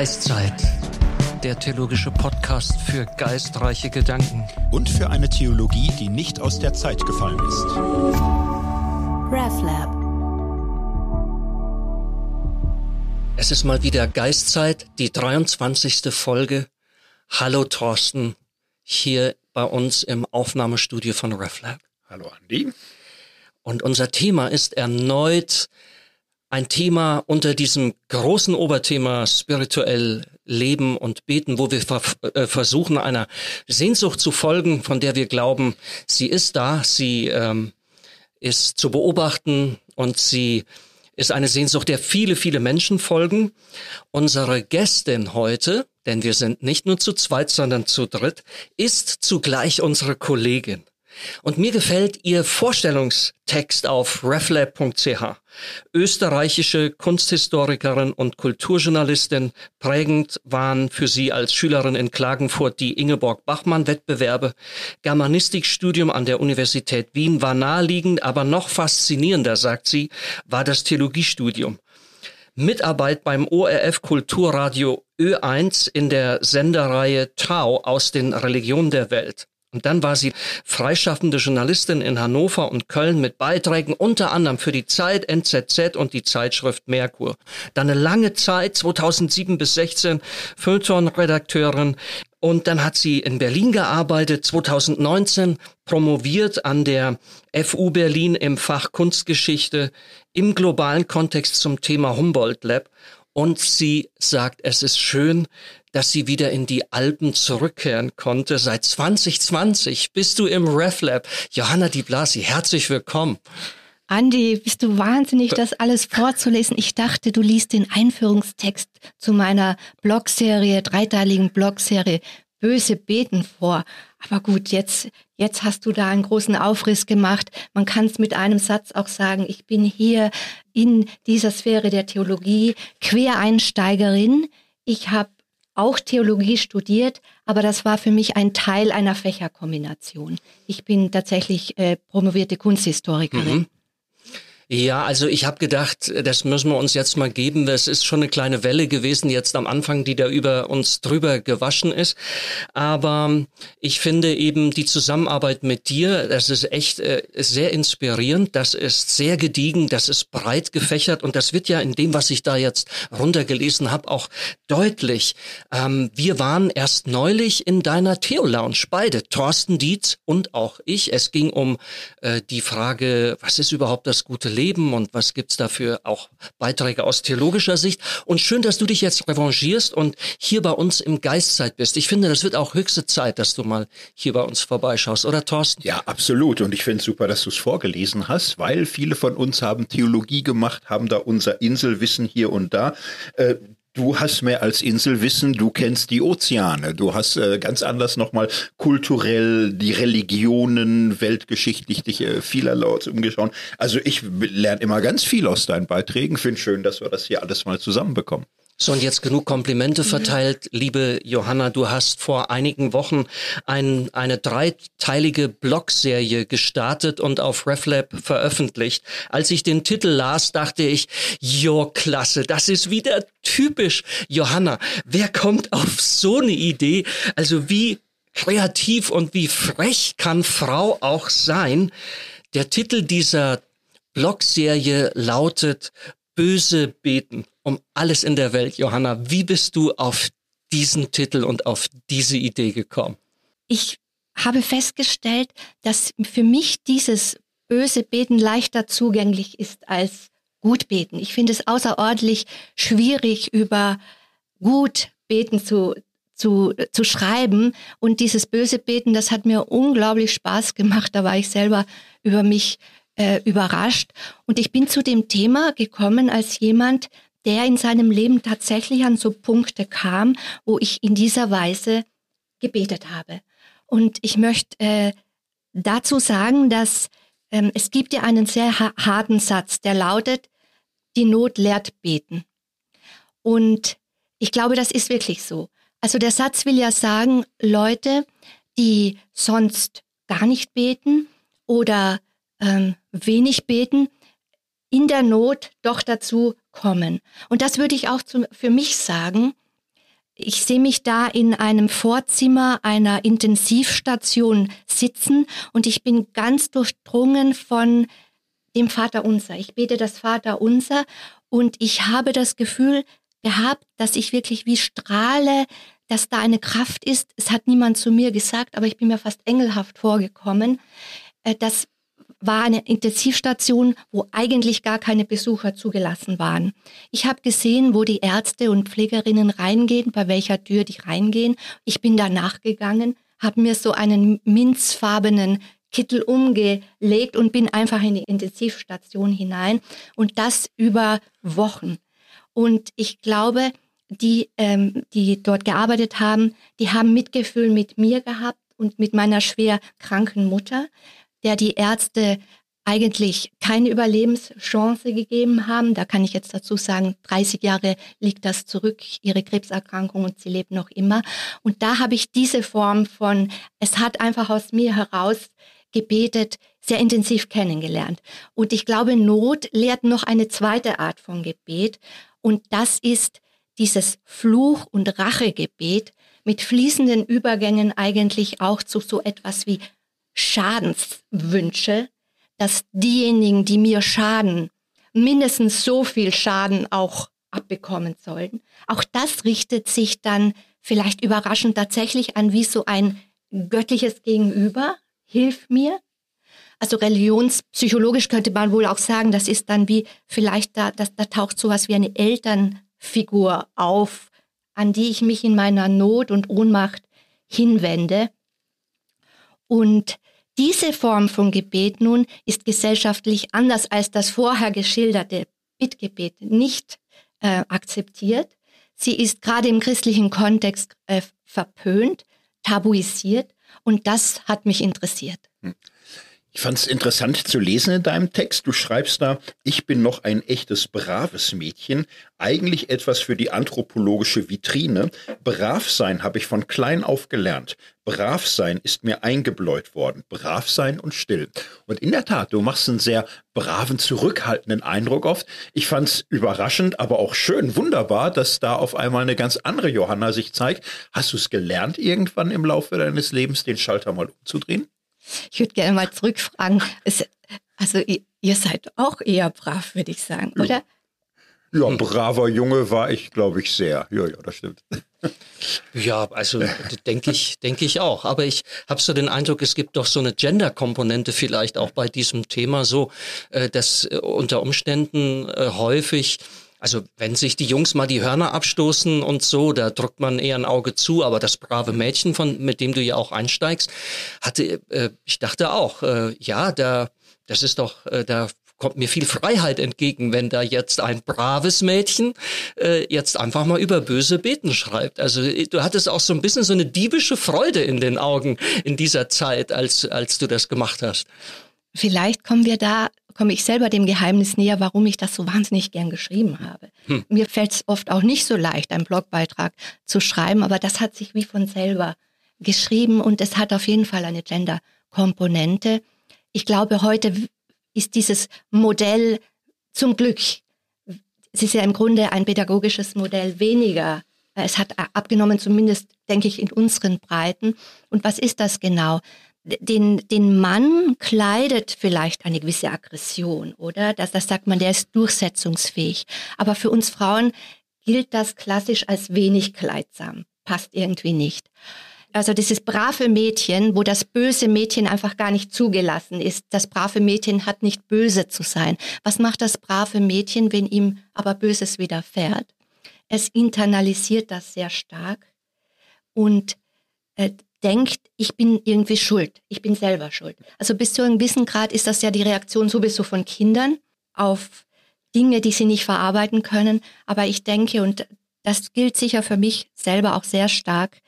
Geistzeit, der theologische Podcast für geistreiche Gedanken. Und für eine Theologie, die nicht aus der Zeit gefallen ist. RefLab. Es ist mal wieder Geistzeit, die 23. Folge. Hallo Thorsten, hier bei uns im Aufnahmestudio von RefLab. Hallo Andi. Und unser Thema ist erneut ein Thema unter diesem großen Oberthema spirituell leben und beten, wo wir äh, versuchen, einer Sehnsucht zu folgen, von der wir glauben, sie ist da, sie ähm, ist zu beobachten und sie ist eine Sehnsucht, der viele, viele Menschen folgen. Unsere Gästin heute, denn wir sind nicht nur zu zweit, sondern zu dritt, ist zugleich unsere Kollegin. Und mir gefällt Ihr Vorstellungstext auf reflab.ch. Österreichische Kunsthistorikerin und Kulturjournalistin. Prägend waren für sie als Schülerin in Klagenfurt die Ingeborg-Bachmann-Wettbewerbe. Germanistikstudium an der Universität Wien war naheliegend, aber noch faszinierender, sagt sie, war das Theologiestudium. Mitarbeit beim ORF Kulturradio Ö1 in der Sendereihe Tau aus den Religionen der Welt. Und dann war sie freischaffende Journalistin in Hannover und Köln mit Beiträgen unter anderem für die Zeit, NZZ und die Zeitschrift Merkur. Dann eine lange Zeit, 2007 bis 16, Feuilleton-Redakteurin. Und dann hat sie in Berlin gearbeitet, 2019 promoviert an der FU Berlin im Fach Kunstgeschichte im globalen Kontext zum Thema Humboldt Lab. Und sie sagt, es ist schön, dass sie wieder in die Alpen zurückkehren konnte. Seit 2020 bist du im RefLab. Johanna Di Blasi, herzlich willkommen. Andi, bist du wahnsinnig, das alles vorzulesen? Ich dachte, du liest den Einführungstext zu meiner Blogserie, dreiteiligen Blogserie Böse Beten vor. Aber gut, jetzt, jetzt hast du da einen großen Aufriss gemacht. Man kann es mit einem Satz auch sagen, ich bin hier in dieser Sphäre der Theologie Quereinsteigerin. Ich habe auch Theologie studiert, aber das war für mich ein Teil einer Fächerkombination. Ich bin tatsächlich äh, promovierte Kunsthistorikerin. Mhm. Ja, also ich habe gedacht, das müssen wir uns jetzt mal geben. Das ist schon eine kleine Welle gewesen jetzt am Anfang, die da über uns drüber gewaschen ist. Aber ich finde eben die Zusammenarbeit mit dir, das ist echt äh, sehr inspirierend. Das ist sehr gediegen, das ist breit gefächert und das wird ja in dem, was ich da jetzt runtergelesen habe, auch deutlich. Ähm, wir waren erst neulich in deiner Theo-Lounge, beide, Thorsten Dietz und auch ich. Es ging um äh, die Frage, was ist überhaupt das gute Leben? Leben und was gibt's dafür auch Beiträge aus theologischer Sicht. Und schön, dass du dich jetzt revanchierst und hier bei uns im Geistzeit bist. Ich finde, das wird auch höchste Zeit, dass du mal hier bei uns vorbeischaust, oder Thorsten? Ja, absolut. Und ich finde es super, dass du es vorgelesen hast, weil viele von uns haben Theologie gemacht, haben da unser Inselwissen hier und da. Äh, Du hast mehr als Inselwissen, du kennst die Ozeane, du hast äh, ganz anders nochmal kulturell die Religionen, weltgeschichtlich dich äh, vielerorts umgeschaut. Also ich lerne immer ganz viel aus deinen Beiträgen, finde schön, dass wir das hier alles mal zusammenbekommen. So, und jetzt genug Komplimente verteilt. Liebe Johanna, du hast vor einigen Wochen ein, eine dreiteilige Blogserie gestartet und auf RefLab veröffentlicht. Als ich den Titel las, dachte ich, jo, klasse, das ist wieder typisch. Johanna, wer kommt auf so eine Idee? Also wie kreativ und wie frech kann Frau auch sein? Der Titel dieser Blogserie lautet Böse beten um alles in der Welt. Johanna, wie bist du auf diesen Titel und auf diese Idee gekommen? Ich habe festgestellt, dass für mich dieses böse Beten leichter zugänglich ist als gut beten. Ich finde es außerordentlich schwierig, über gut beten zu, zu, zu schreiben. Und dieses böse Beten, das hat mir unglaublich Spaß gemacht. Da war ich selber über mich äh, überrascht. Und ich bin zu dem Thema gekommen als jemand, der in seinem Leben tatsächlich an so Punkte kam, wo ich in dieser Weise gebetet habe. Und ich möchte äh, dazu sagen, dass ähm, es gibt ja einen sehr harten Satz, der lautet, die Not lehrt beten. Und ich glaube, das ist wirklich so. Also der Satz will ja sagen, Leute, die sonst gar nicht beten oder ähm, wenig beten, in der Not doch dazu kommen. Und das würde ich auch zu, für mich sagen. ich sehe mich da in einem Vorzimmer einer Intensivstation sitzen und ich bin ganz durchdrungen von dem Vater Unser. Ich bete das Vater Unser und ich habe das Gefühl gehabt, dass ich wirklich wie strahle, dass da eine Kraft ist. Es hat niemand zu mir gesagt, aber ich bin mir fast engelhaft vorgekommen. Äh, das war eine Intensivstation, wo eigentlich gar keine Besucher zugelassen waren. Ich habe gesehen, wo die Ärzte und Pflegerinnen reingehen, bei welcher Tür die reingehen. Ich bin da nachgegangen, habe mir so einen minzfarbenen Kittel umgelegt und bin einfach in die Intensivstation hinein und das über Wochen. Und ich glaube, die, ähm, die dort gearbeitet haben, die haben Mitgefühl mit mir gehabt und mit meiner schwer kranken Mutter, der die Ärzte eigentlich keine Überlebenschance gegeben haben. Da kann ich jetzt dazu sagen, 30 Jahre liegt das zurück, ihre Krebserkrankung und sie lebt noch immer. Und da habe ich diese Form von, es hat einfach aus mir heraus gebetet, sehr intensiv kennengelernt. Und ich glaube, Not lehrt noch eine zweite Art von Gebet. Und das ist dieses Fluch- und Rachegebet mit fließenden Übergängen eigentlich auch zu so etwas wie Schadenswünsche, dass diejenigen, die mir schaden, mindestens so viel Schaden auch abbekommen sollen. Auch das richtet sich dann vielleicht überraschend tatsächlich an wie so ein göttliches Gegenüber, hilf mir. Also religionspsychologisch könnte man wohl auch sagen, das ist dann wie vielleicht da, das, da taucht sowas wie eine Elternfigur auf, an die ich mich in meiner Not und Ohnmacht hinwende. Und diese Form von Gebet nun ist gesellschaftlich anders als das vorher geschilderte Bittgebet nicht äh, akzeptiert. Sie ist gerade im christlichen Kontext äh, verpönt, tabuisiert und das hat mich interessiert. Ich fand es interessant zu lesen in deinem Text. Du schreibst da, ich bin noch ein echtes braves Mädchen, eigentlich etwas für die anthropologische Vitrine. Brav sein habe ich von klein auf gelernt. Brav sein ist mir eingebläut worden. Brav sein und still. Und in der Tat, du machst einen sehr braven, zurückhaltenden Eindruck oft. Ich fand es überraschend, aber auch schön, wunderbar, dass da auf einmal eine ganz andere Johanna sich zeigt. Hast du es gelernt, irgendwann im Laufe deines Lebens den Schalter mal umzudrehen? Ich würde gerne mal zurückfragen. Es, also ihr, ihr, seid auch eher brav, würde ich sagen, ja. oder? Ja, braver Junge war ich, glaube ich, sehr. Ja, ja, das stimmt. Ja, also denke ich, denke ich auch. Aber ich habe so den Eindruck, es gibt doch so eine Gender-Komponente vielleicht auch bei diesem Thema, so äh, dass äh, unter Umständen äh, häufig also wenn sich die Jungs mal die Hörner abstoßen und so, da drückt man eher ein Auge zu. Aber das brave Mädchen, von mit dem du ja auch einsteigst, hatte, äh, ich dachte auch, äh, ja, da, das ist doch, äh, da kommt mir viel Freiheit entgegen, wenn da jetzt ein braves Mädchen äh, jetzt einfach mal über böse Beten schreibt. Also du hattest auch so ein bisschen so eine diebische Freude in den Augen in dieser Zeit, als, als du das gemacht hast. Vielleicht kommen wir da komme ich selber dem Geheimnis näher, warum ich das so wahnsinnig gern geschrieben habe. Hm. Mir fällt es oft auch nicht so leicht, einen Blogbeitrag zu schreiben, aber das hat sich wie von selber geschrieben und es hat auf jeden Fall eine Gender-Komponente. Ich glaube, heute ist dieses Modell zum Glück, es ist ja im Grunde ein pädagogisches Modell weniger. Es hat abgenommen, zumindest denke ich, in unseren Breiten. Und was ist das genau? Den, den Mann kleidet vielleicht eine gewisse Aggression, oder? Das, das sagt man, der ist durchsetzungsfähig. Aber für uns Frauen gilt das klassisch als wenig kleidsam. Passt irgendwie nicht. Also dieses brave Mädchen, wo das böse Mädchen einfach gar nicht zugelassen ist. Das brave Mädchen hat nicht böse zu sein. Was macht das brave Mädchen, wenn ihm aber Böses widerfährt? Es internalisiert das sehr stark und äh, denkt, ich bin irgendwie schuld, ich bin selber schuld. Also bis zu einem gewissen Grad ist das ja die Reaktion sowieso von Kindern auf Dinge, die sie nicht verarbeiten können. Aber ich denke, und das gilt sicher für mich selber auch sehr stark,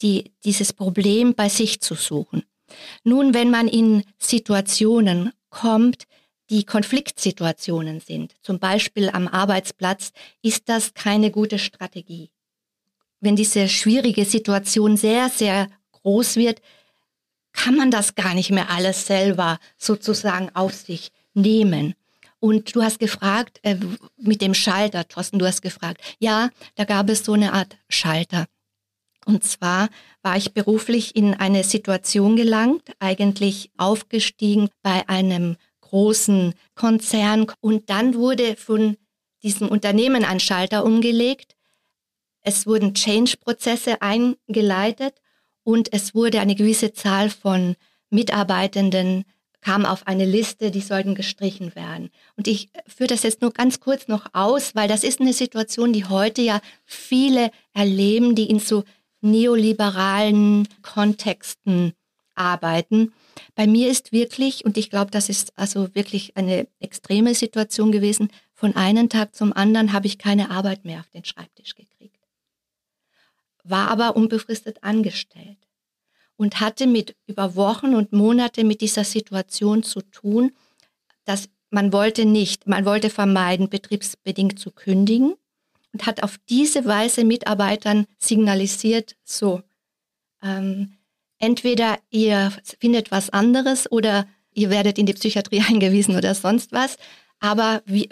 die, dieses Problem bei sich zu suchen. Nun, wenn man in Situationen kommt, die Konfliktsituationen sind, zum Beispiel am Arbeitsplatz, ist das keine gute Strategie. Wenn diese schwierige Situation sehr, sehr groß wird, kann man das gar nicht mehr alles selber sozusagen auf sich nehmen. Und du hast gefragt, äh, mit dem Schalter, Thorsten, du hast gefragt. Ja, da gab es so eine Art Schalter. Und zwar war ich beruflich in eine Situation gelangt, eigentlich aufgestiegen bei einem großen Konzern. Und dann wurde von diesem Unternehmen ein Schalter umgelegt. Es wurden Change-Prozesse eingeleitet und es wurde eine gewisse Zahl von Mitarbeitenden kam auf eine Liste, die sollten gestrichen werden. Und ich führe das jetzt nur ganz kurz noch aus, weil das ist eine Situation, die heute ja viele erleben, die in so neoliberalen Kontexten arbeiten. Bei mir ist wirklich, und ich glaube, das ist also wirklich eine extreme Situation gewesen, von einem Tag zum anderen habe ich keine Arbeit mehr auf den Schreibtisch gekriegt. War aber unbefristet angestellt und hatte mit über Wochen und Monate mit dieser Situation zu tun, dass man wollte nicht, man wollte vermeiden, betriebsbedingt zu kündigen und hat auf diese Weise Mitarbeitern signalisiert, so, ähm, entweder ihr findet was anderes oder ihr werdet in die Psychiatrie eingewiesen oder sonst was, aber wie,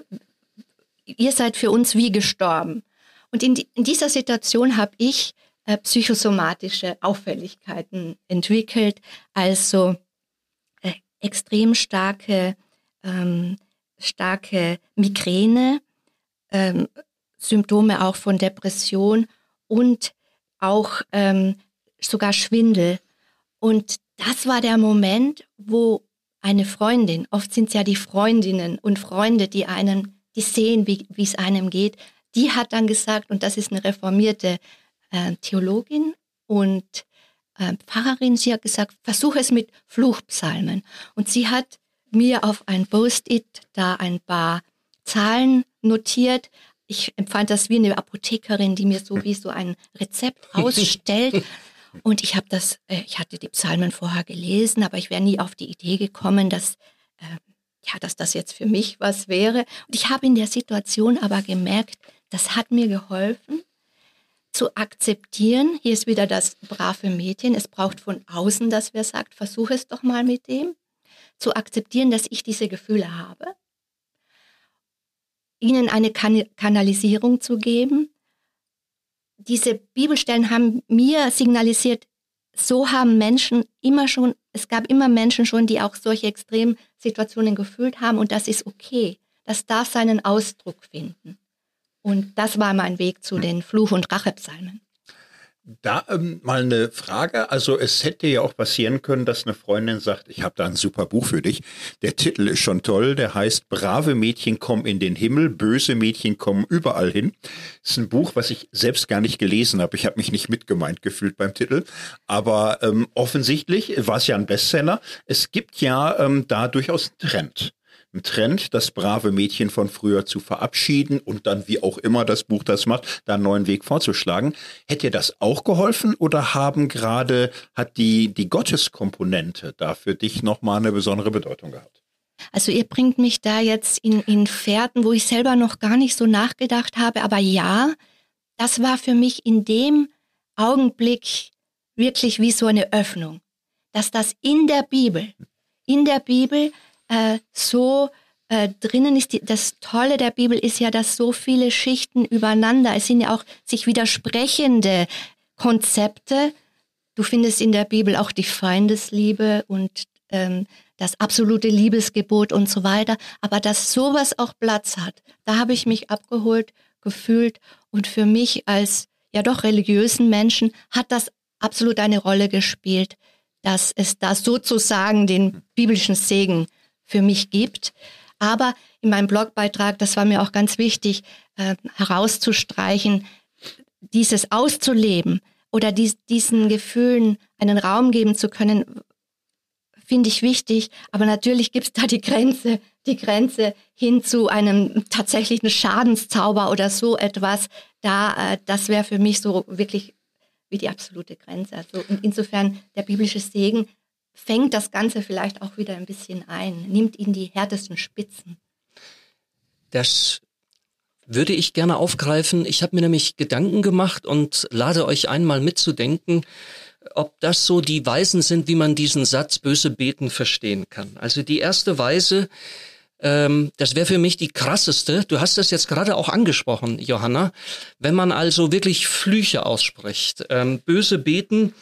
ihr seid für uns wie gestorben. Und in, die, in dieser Situation habe ich äh, psychosomatische Auffälligkeiten entwickelt, also äh, extrem starke, ähm, starke Migräne, ähm, Symptome auch von Depression und auch ähm, sogar Schwindel. Und das war der Moment, wo eine Freundin, oft sind es ja die Freundinnen und Freunde, die einen, die sehen, wie es einem geht, die hat dann gesagt, und das ist eine reformierte äh, Theologin und äh, Pfarrerin. Sie hat gesagt, versuche es mit Fluchpsalmen. Und sie hat mir auf ein Post-it da ein paar Zahlen notiert. Ich empfand das wie eine Apothekerin, die mir so wie so ein Rezept ausstellt. Und ich habe das, äh, ich hatte die Psalmen vorher gelesen, aber ich wäre nie auf die Idee gekommen, dass äh, ja, dass das jetzt für mich was wäre. Und ich habe in der Situation aber gemerkt, das hat mir geholfen, zu akzeptieren, hier ist wieder das brave Mädchen, es braucht von außen, dass wer sagt, versuche es doch mal mit dem, zu akzeptieren, dass ich diese Gefühle habe, ihnen eine kan Kanalisierung zu geben. Diese Bibelstellen haben mir signalisiert, so haben Menschen immer schon, es gab immer Menschen schon, die auch solche Extremsituationen gefühlt haben und das ist okay. Das darf seinen Ausdruck finden. Und das war mein Weg zu den Fluch- und Rachepsalmen. Da ähm, mal eine Frage. Also es hätte ja auch passieren können, dass eine Freundin sagt, ich habe da ein super Buch für dich. Der Titel ist schon toll. Der heißt Brave Mädchen kommen in den Himmel, böse Mädchen kommen überall hin. Das ist ein Buch, was ich selbst gar nicht gelesen habe. Ich habe mich nicht mitgemeint gefühlt beim Titel. Aber ähm, offensichtlich war es ja ein Bestseller. Es gibt ja ähm, da durchaus einen Trend Trend, das brave Mädchen von früher zu verabschieden und dann, wie auch immer das Buch das macht, da einen neuen Weg vorzuschlagen. Hätte das auch geholfen oder haben gerade, hat die, die Gotteskomponente da für dich nochmal eine besondere Bedeutung gehabt? Also ihr bringt mich da jetzt in, in Fährten, wo ich selber noch gar nicht so nachgedacht habe, aber ja, das war für mich in dem Augenblick wirklich wie so eine Öffnung, dass das in der Bibel, in der Bibel äh, so äh, drinnen ist. Die, das Tolle der Bibel ist ja, dass so viele Schichten übereinander, es sind ja auch sich widersprechende Konzepte. Du findest in der Bibel auch die Feindesliebe und ähm, das absolute Liebesgebot und so weiter. Aber dass sowas auch Platz hat, da habe ich mich abgeholt gefühlt. Und für mich als ja doch religiösen Menschen hat das absolut eine Rolle gespielt, dass es da sozusagen den biblischen Segen für mich gibt. Aber in meinem Blogbeitrag, das war mir auch ganz wichtig, äh, herauszustreichen, dieses auszuleben oder dies, diesen Gefühlen einen Raum geben zu können, finde ich wichtig. Aber natürlich gibt es da die Grenze, die Grenze hin zu einem tatsächlichen Schadenszauber oder so etwas. Da, äh, das wäre für mich so wirklich wie die absolute Grenze. Also insofern der biblische Segen fängt das Ganze vielleicht auch wieder ein bisschen ein, nimmt ihn die härtesten Spitzen. Das würde ich gerne aufgreifen. Ich habe mir nämlich Gedanken gemacht und lade euch einmal mitzudenken, ob das so die Weisen sind, wie man diesen Satz böse beten verstehen kann. Also die erste Weise ähm, das wäre für mich die krasseste. Du hast das jetzt gerade auch angesprochen, Johanna. Wenn man also wirklich Flüche ausspricht, ähm, böse beten,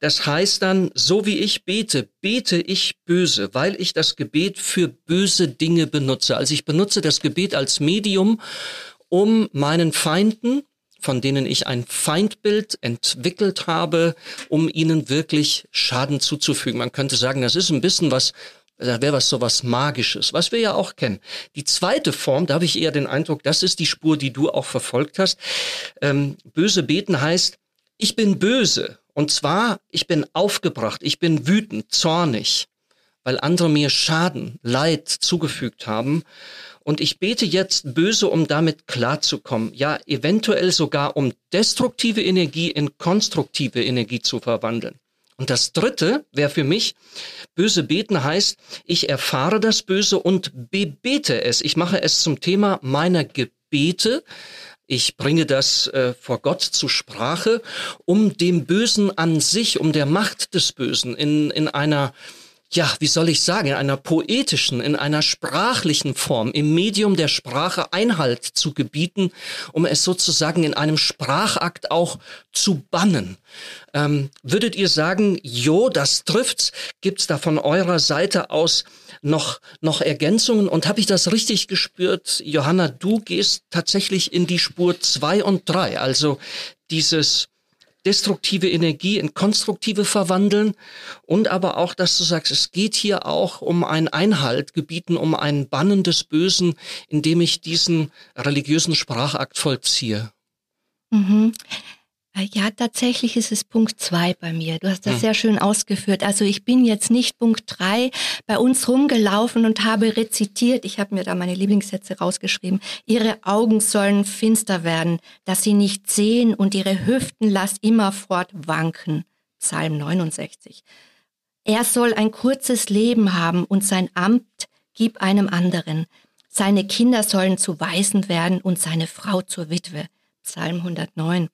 das heißt dann, so wie ich bete, bete ich böse, weil ich das Gebet für böse Dinge benutze. Also ich benutze das Gebet als Medium, um meinen Feinden, von denen ich ein Feindbild entwickelt habe, um ihnen wirklich Schaden zuzufügen. Man könnte sagen, das ist ein bisschen was da wäre was so was Magisches, was wir ja auch kennen. Die zweite Form, da habe ich eher den Eindruck, das ist die Spur, die du auch verfolgt hast. Ähm, böse beten heißt, ich bin böse. Und zwar, ich bin aufgebracht, ich bin wütend, zornig, weil andere mir Schaden, Leid zugefügt haben. Und ich bete jetzt böse, um damit klarzukommen. Ja, eventuell sogar um destruktive Energie in konstruktive Energie zu verwandeln. Und das dritte wäre für mich, böse beten heißt, ich erfahre das Böse und bebete es. Ich mache es zum Thema meiner Gebete. Ich bringe das äh, vor Gott zur Sprache, um dem Bösen an sich, um der Macht des Bösen in, in einer ja, wie soll ich sagen, in einer poetischen, in einer sprachlichen Form, im Medium der Sprache Einhalt zu gebieten, um es sozusagen in einem Sprachakt auch zu bannen. Ähm, würdet ihr sagen, jo, das trifft's? Gibt's da von eurer Seite aus noch, noch Ergänzungen? Und habe ich das richtig gespürt? Johanna, du gehst tatsächlich in die Spur zwei und drei, also dieses destruktive Energie in konstruktive verwandeln und aber auch, dass du sagst, es geht hier auch um ein Einhalt gebieten, um ein Bannen des Bösen, indem ich diesen religiösen Sprachakt vollziehe. Mhm. Äh, ja, tatsächlich ist es Punkt zwei bei mir. Du hast das hm. sehr schön ausgeführt. Also ich bin jetzt nicht Punkt drei bei uns rumgelaufen und habe rezitiert. Ich habe mir da meine Lieblingssätze rausgeschrieben. Ihre Augen sollen finster werden, dass sie nicht sehen und ihre Hüften lass immerfort wanken. Psalm 69. Er soll ein kurzes Leben haben und sein Amt gib einem anderen. Seine Kinder sollen zu Waisen werden und seine Frau zur Witwe. Psalm 109.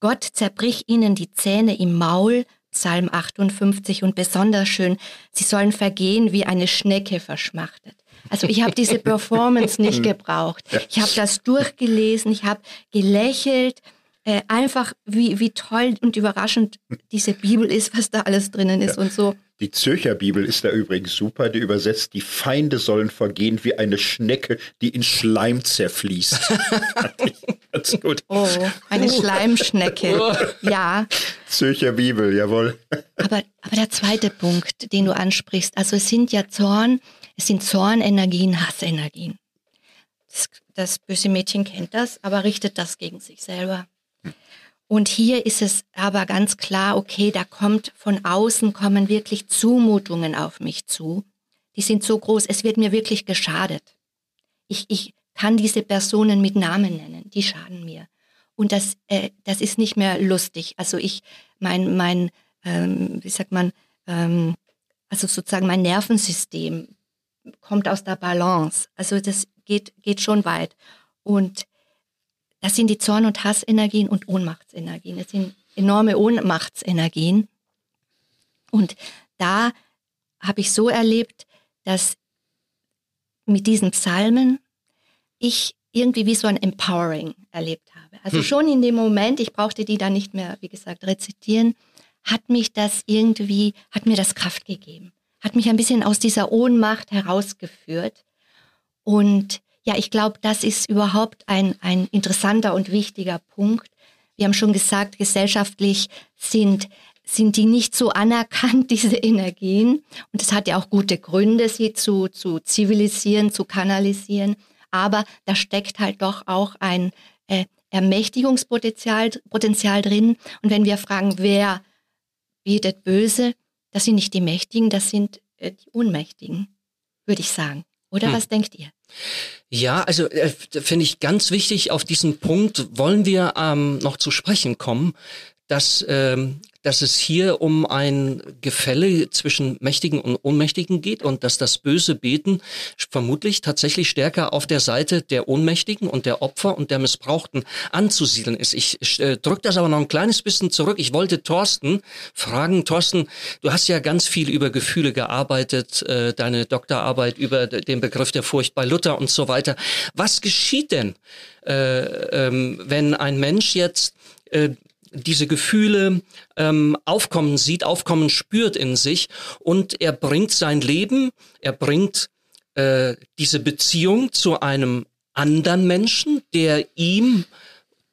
Gott zerbrich ihnen die Zähne im Maul, Psalm 58 und besonders schön, sie sollen vergehen wie eine Schnecke verschmachtet. Also ich habe diese Performance nicht gebraucht. Ich habe das durchgelesen, ich habe gelächelt, äh, einfach wie, wie toll und überraschend diese Bibel ist, was da alles drinnen ist ja. und so. Die Zürcher Bibel ist da übrigens super, die übersetzt, die Feinde sollen vergehen wie eine Schnecke, die in Schleim zerfließt. Ganz gut. Oh, eine Schleimschnecke. Oh. Ja. Zürcher Bibel, jawohl. Aber, aber der zweite Punkt, den du ansprichst, also es sind ja Zorn, es sind Zornenergien, Hassenergien. Das, das böse Mädchen kennt das, aber richtet das gegen sich selber. Und hier ist es aber ganz klar, okay, da kommt von außen kommen wirklich Zumutungen auf mich zu. Die sind so groß, es wird mir wirklich geschadet. Ich, ich kann diese Personen mit Namen nennen, die schaden mir. Und das, äh, das ist nicht mehr lustig. Also ich, mein, mein, ähm, wie sagt man, ähm, also sozusagen mein Nervensystem kommt aus der Balance. Also das geht, geht schon weit. Und das sind die Zorn- und Hassenergien und Ohnmachtsenergien. Das sind enorme Ohnmachtsenergien. Und da habe ich so erlebt, dass mit diesen Psalmen ich irgendwie wie so ein Empowering erlebt habe. Also hm. schon in dem Moment, ich brauchte die dann nicht mehr, wie gesagt, rezitieren, hat mich das irgendwie, hat mir das Kraft gegeben, hat mich ein bisschen aus dieser Ohnmacht herausgeführt. Und ja, ich glaube, das ist überhaupt ein, ein interessanter und wichtiger Punkt. Wir haben schon gesagt, gesellschaftlich sind, sind die nicht so anerkannt, diese Energien. Und es hat ja auch gute Gründe, sie zu, zu zivilisieren, zu kanalisieren. Aber da steckt halt doch auch ein äh, Ermächtigungspotenzial Potenzial drin. Und wenn wir fragen, wer betet böse, das sind nicht die Mächtigen, das sind äh, die Unmächtigen, würde ich sagen. Oder hm. was denkt ihr? Ja, also äh, finde ich ganz wichtig, auf diesen Punkt wollen wir ähm, noch zu sprechen kommen. Dass ähm, dass es hier um ein Gefälle zwischen Mächtigen und Ohnmächtigen geht und dass das böse Beten vermutlich tatsächlich stärker auf der Seite der Ohnmächtigen und der Opfer und der Missbrauchten anzusiedeln ist. Ich äh, drücke das aber noch ein kleines bisschen zurück. Ich wollte Thorsten fragen, Thorsten, du hast ja ganz viel über Gefühle gearbeitet, äh, deine Doktorarbeit über den Begriff der Furcht bei Luther und so weiter. Was geschieht denn, äh, ähm, wenn ein Mensch jetzt äh, diese Gefühle ähm, aufkommen sieht, aufkommen spürt in sich und er bringt sein Leben, er bringt äh, diese Beziehung zu einem anderen Menschen, der ihm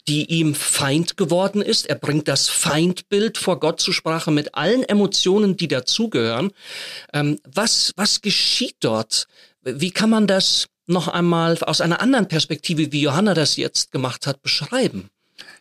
die ihm Feind geworden ist. Er bringt das Feindbild vor Gott zur Sprache mit allen Emotionen, die dazugehören. Ähm, was, was geschieht dort? Wie kann man das noch einmal aus einer anderen Perspektive, wie Johanna das jetzt gemacht hat, beschreiben?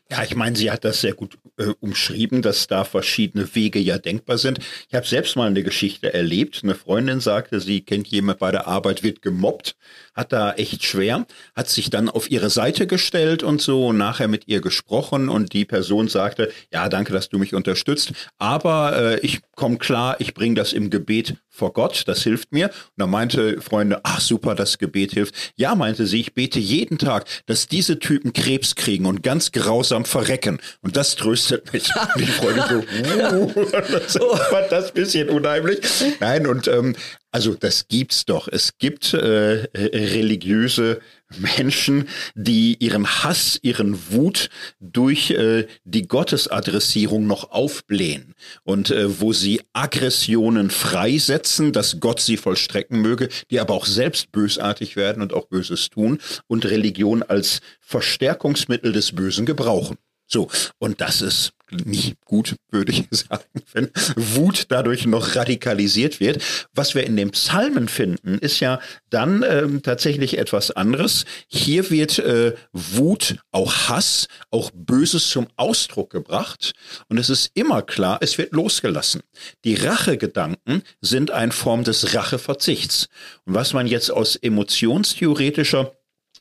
Ja, ich meine, sie hat das sehr gut äh, umschrieben, dass da verschiedene Wege ja denkbar sind. Ich habe selbst mal eine Geschichte erlebt. Eine Freundin sagte, sie kennt jemand bei der Arbeit, wird gemobbt, hat da echt schwer, hat sich dann auf ihre Seite gestellt und so nachher mit ihr gesprochen und die Person sagte, ja, danke, dass du mich unterstützt, aber äh, ich komme klar, ich bringe das im Gebet vor Gott, das hilft mir. Und dann meinte Freunde, ach super, das Gebet hilft. Ja, meinte sie, ich bete jeden Tag, dass diese Typen Krebs kriegen und ganz grausam verrecken. Und das tröstet mich. Und die Freunde so, uh, das fand das bisschen unheimlich. Nein, und ähm, also das gibt's doch. Es gibt äh, religiöse Menschen, die ihren Hass, ihren Wut durch äh, die Gottesadressierung noch aufblähen und äh, wo sie Aggressionen freisetzen, dass Gott sie vollstrecken möge, die aber auch selbst bösartig werden und auch Böses tun und Religion als Verstärkungsmittel des Bösen gebrauchen. So, und das ist nicht gut, würde ich sagen, wenn Wut dadurch noch radikalisiert wird. Was wir in den Psalmen finden, ist ja dann ähm, tatsächlich etwas anderes. Hier wird äh, Wut, auch Hass, auch Böses zum Ausdruck gebracht. Und es ist immer klar, es wird losgelassen. Die Rachegedanken sind eine Form des Racheverzichts. Und was man jetzt aus emotionstheoretischer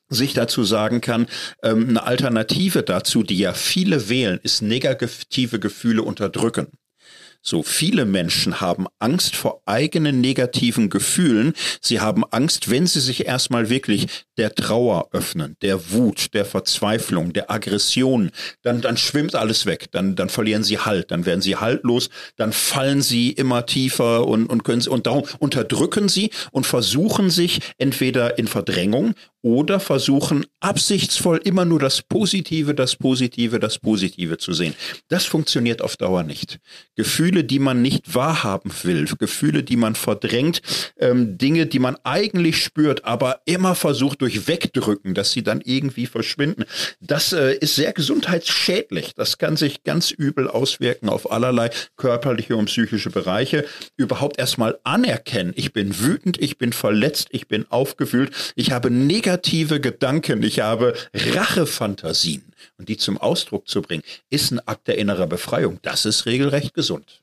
sich dazu sagen kann, ähm, eine Alternative dazu, die ja viele wählen, ist negative Gefühle unterdrücken. So viele Menschen haben Angst vor eigenen negativen Gefühlen. Sie haben Angst, wenn sie sich erstmal wirklich der Trauer öffnen, der Wut, der Verzweiflung, der Aggression, dann, dann schwimmt alles weg. Dann, dann verlieren sie Halt. Dann werden sie haltlos. Dann fallen sie immer tiefer und, und können sie, und darum unterdrücken sie und versuchen sich entweder in Verdrängung oder versuchen absichtsvoll immer nur das Positive, das Positive, das Positive zu sehen. Das funktioniert auf Dauer nicht. Gefühle, die man nicht wahrhaben will, Gefühle, die man verdrängt, ähm, Dinge, die man eigentlich spürt, aber immer versucht durch Wegdrücken, dass sie dann irgendwie verschwinden. Das äh, ist sehr gesundheitsschädlich. Das kann sich ganz übel auswirken auf allerlei körperliche und psychische Bereiche. Überhaupt erstmal anerkennen, ich bin wütend, ich bin verletzt, ich bin aufgewühlt, ich habe negative negative Gedanken, ich habe Rachefantasien und die zum Ausdruck zu bringen, ist ein Akt der innerer Befreiung. Das ist regelrecht gesund.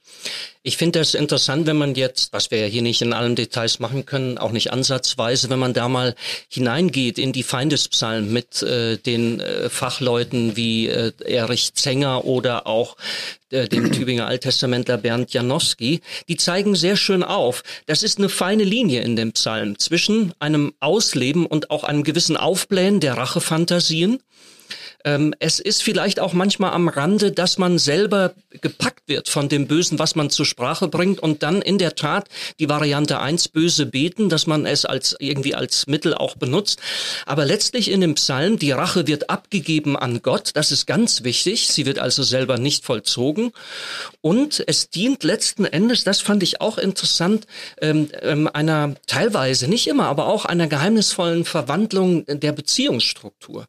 Ich finde das interessant, wenn man jetzt, was wir ja hier nicht in allen Details machen können, auch nicht ansatzweise, wenn man da mal hineingeht in die Feindespsalmen mit äh, den äh, Fachleuten wie äh, Erich Zenger oder auch äh, dem Tübinger Alttestamentler Bernd Janowski, die zeigen sehr schön auf, das ist eine feine Linie in dem Psalm zwischen einem Ausleben und auch einem gewissen Aufblähen der Rachefantasien ähm, es ist vielleicht auch manchmal am Rande, dass man selber gepackt wird von dem Bösen, was man zur Sprache bringt und dann in der Tat die Variante eins böse beten, dass man es als irgendwie als Mittel auch benutzt. Aber letztlich in dem Psalm, die Rache wird abgegeben an Gott. Das ist ganz wichtig. Sie wird also selber nicht vollzogen. Und es dient letzten Endes, das fand ich auch interessant, ähm, ähm, einer teilweise, nicht immer, aber auch einer geheimnisvollen Verwandlung der Beziehungsstruktur.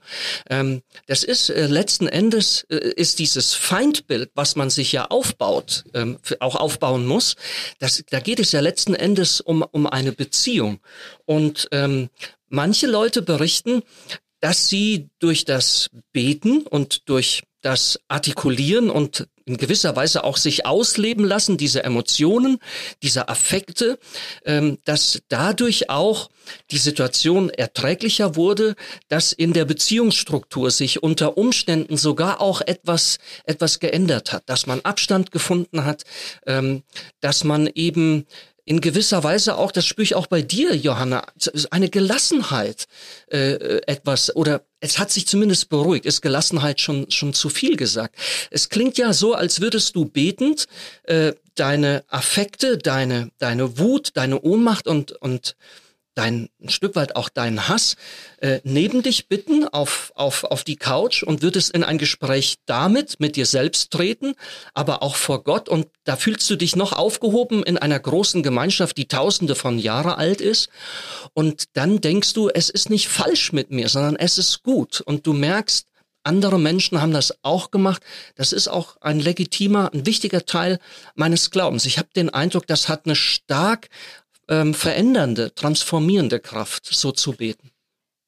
Ähm, das ist äh, letzten Endes äh, ist dieses Feindbild, was man sich ja aufbaut, ähm, auch aufbauen muss. Das, da geht es ja letzten Endes um um eine Beziehung. Und ähm, manche Leute berichten, dass sie durch das Beten und durch das Artikulieren und in gewisser Weise auch sich ausleben lassen, diese Emotionen, diese Affekte, ähm, dass dadurch auch die Situation erträglicher wurde, dass in der Beziehungsstruktur sich unter Umständen sogar auch etwas, etwas geändert hat, dass man Abstand gefunden hat, ähm, dass man eben in gewisser Weise auch, das spüre ich auch bei dir, Johanna, eine Gelassenheit äh, etwas oder es hat sich zumindest beruhigt. Ist Gelassenheit schon schon zu viel gesagt? Es klingt ja so, als würdest du betend äh, deine Affekte, deine deine Wut, deine Ohnmacht und und dein ein Stück weit auch deinen Hass äh, neben dich bitten auf, auf, auf die Couch und würdest in ein Gespräch damit mit dir selbst treten, aber auch vor Gott und da fühlst du dich noch aufgehoben in einer großen Gemeinschaft, die tausende von Jahre alt ist und dann denkst du, es ist nicht falsch mit mir, sondern es ist gut und du merkst, andere Menschen haben das auch gemacht. Das ist auch ein legitimer, ein wichtiger Teil meines Glaubens. Ich habe den Eindruck, das hat eine stark ähm, verändernde, transformierende Kraft, so zu beten.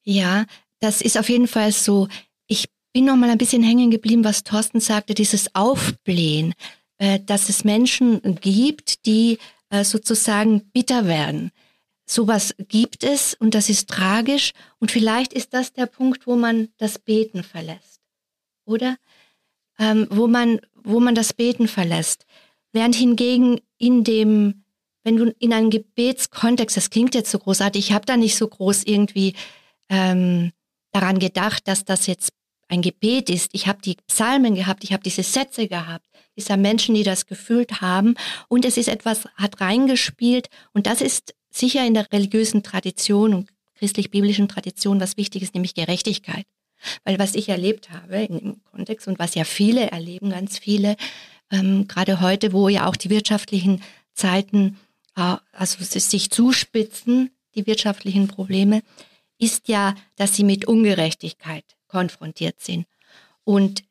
Ja, das ist auf jeden Fall so. Ich bin noch mal ein bisschen hängen geblieben, was Thorsten sagte, dieses Aufblähen, äh, dass es Menschen gibt, die äh, sozusagen bitter werden. Sowas gibt es und das ist tragisch und vielleicht ist das der Punkt, wo man das Beten verlässt, oder? Ähm, wo man, wo man das Beten verlässt. Während hingegen in dem wenn du in einem Gebetskontext, das klingt jetzt so großartig, ich habe da nicht so groß irgendwie ähm, daran gedacht, dass das jetzt ein Gebet ist. Ich habe die Psalmen gehabt, ich habe diese Sätze gehabt, dieser Menschen, die das gefühlt haben. Und es ist etwas, hat reingespielt. Und das ist sicher in der religiösen Tradition und christlich-biblischen Tradition was Wichtiges, nämlich Gerechtigkeit. Weil was ich erlebt habe im Kontext und was ja viele erleben, ganz viele, ähm, gerade heute, wo ja auch die wirtschaftlichen Zeiten also sich zuspitzen, die wirtschaftlichen Probleme, ist ja, dass sie mit Ungerechtigkeit konfrontiert sind. Und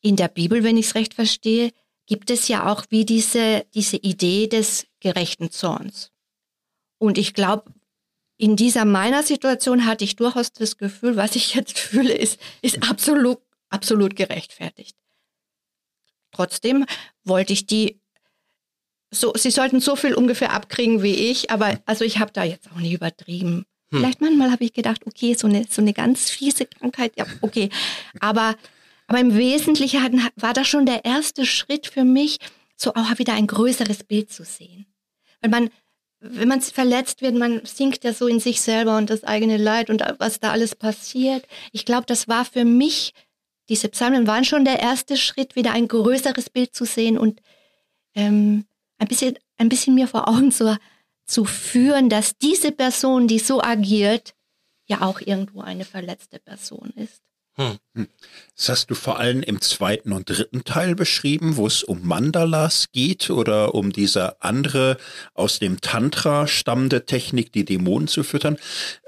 in der Bibel, wenn ich es recht verstehe, gibt es ja auch wie diese, diese Idee des gerechten Zorns. Und ich glaube, in dieser meiner Situation hatte ich durchaus das Gefühl, was ich jetzt fühle, ist, ist absolut, absolut gerechtfertigt. Trotzdem wollte ich die so, sie sollten so viel ungefähr abkriegen wie ich, aber also ich habe da jetzt auch nicht übertrieben. Hm. Vielleicht manchmal habe ich gedacht, okay, so eine, so eine ganz fiese Krankheit, ja, okay. Aber, aber im Wesentlichen hat, war das schon der erste Schritt für mich, so auch wieder ein größeres Bild zu sehen. Weil man, wenn man verletzt wird, man sinkt ja so in sich selber und das eigene Leid und was da alles passiert. Ich glaube, das war für mich, diese Psalmen waren schon der erste Schritt, wieder ein größeres Bild zu sehen und ähm, ein bisschen, ein bisschen mir vor Augen zu, zu führen, dass diese Person, die so agiert, ja auch irgendwo eine verletzte Person ist. Hm. hm. Das hast du vor allem im zweiten und dritten Teil beschrieben, wo es um Mandalas geht oder um diese andere aus dem Tantra stammende Technik, die Dämonen zu füttern.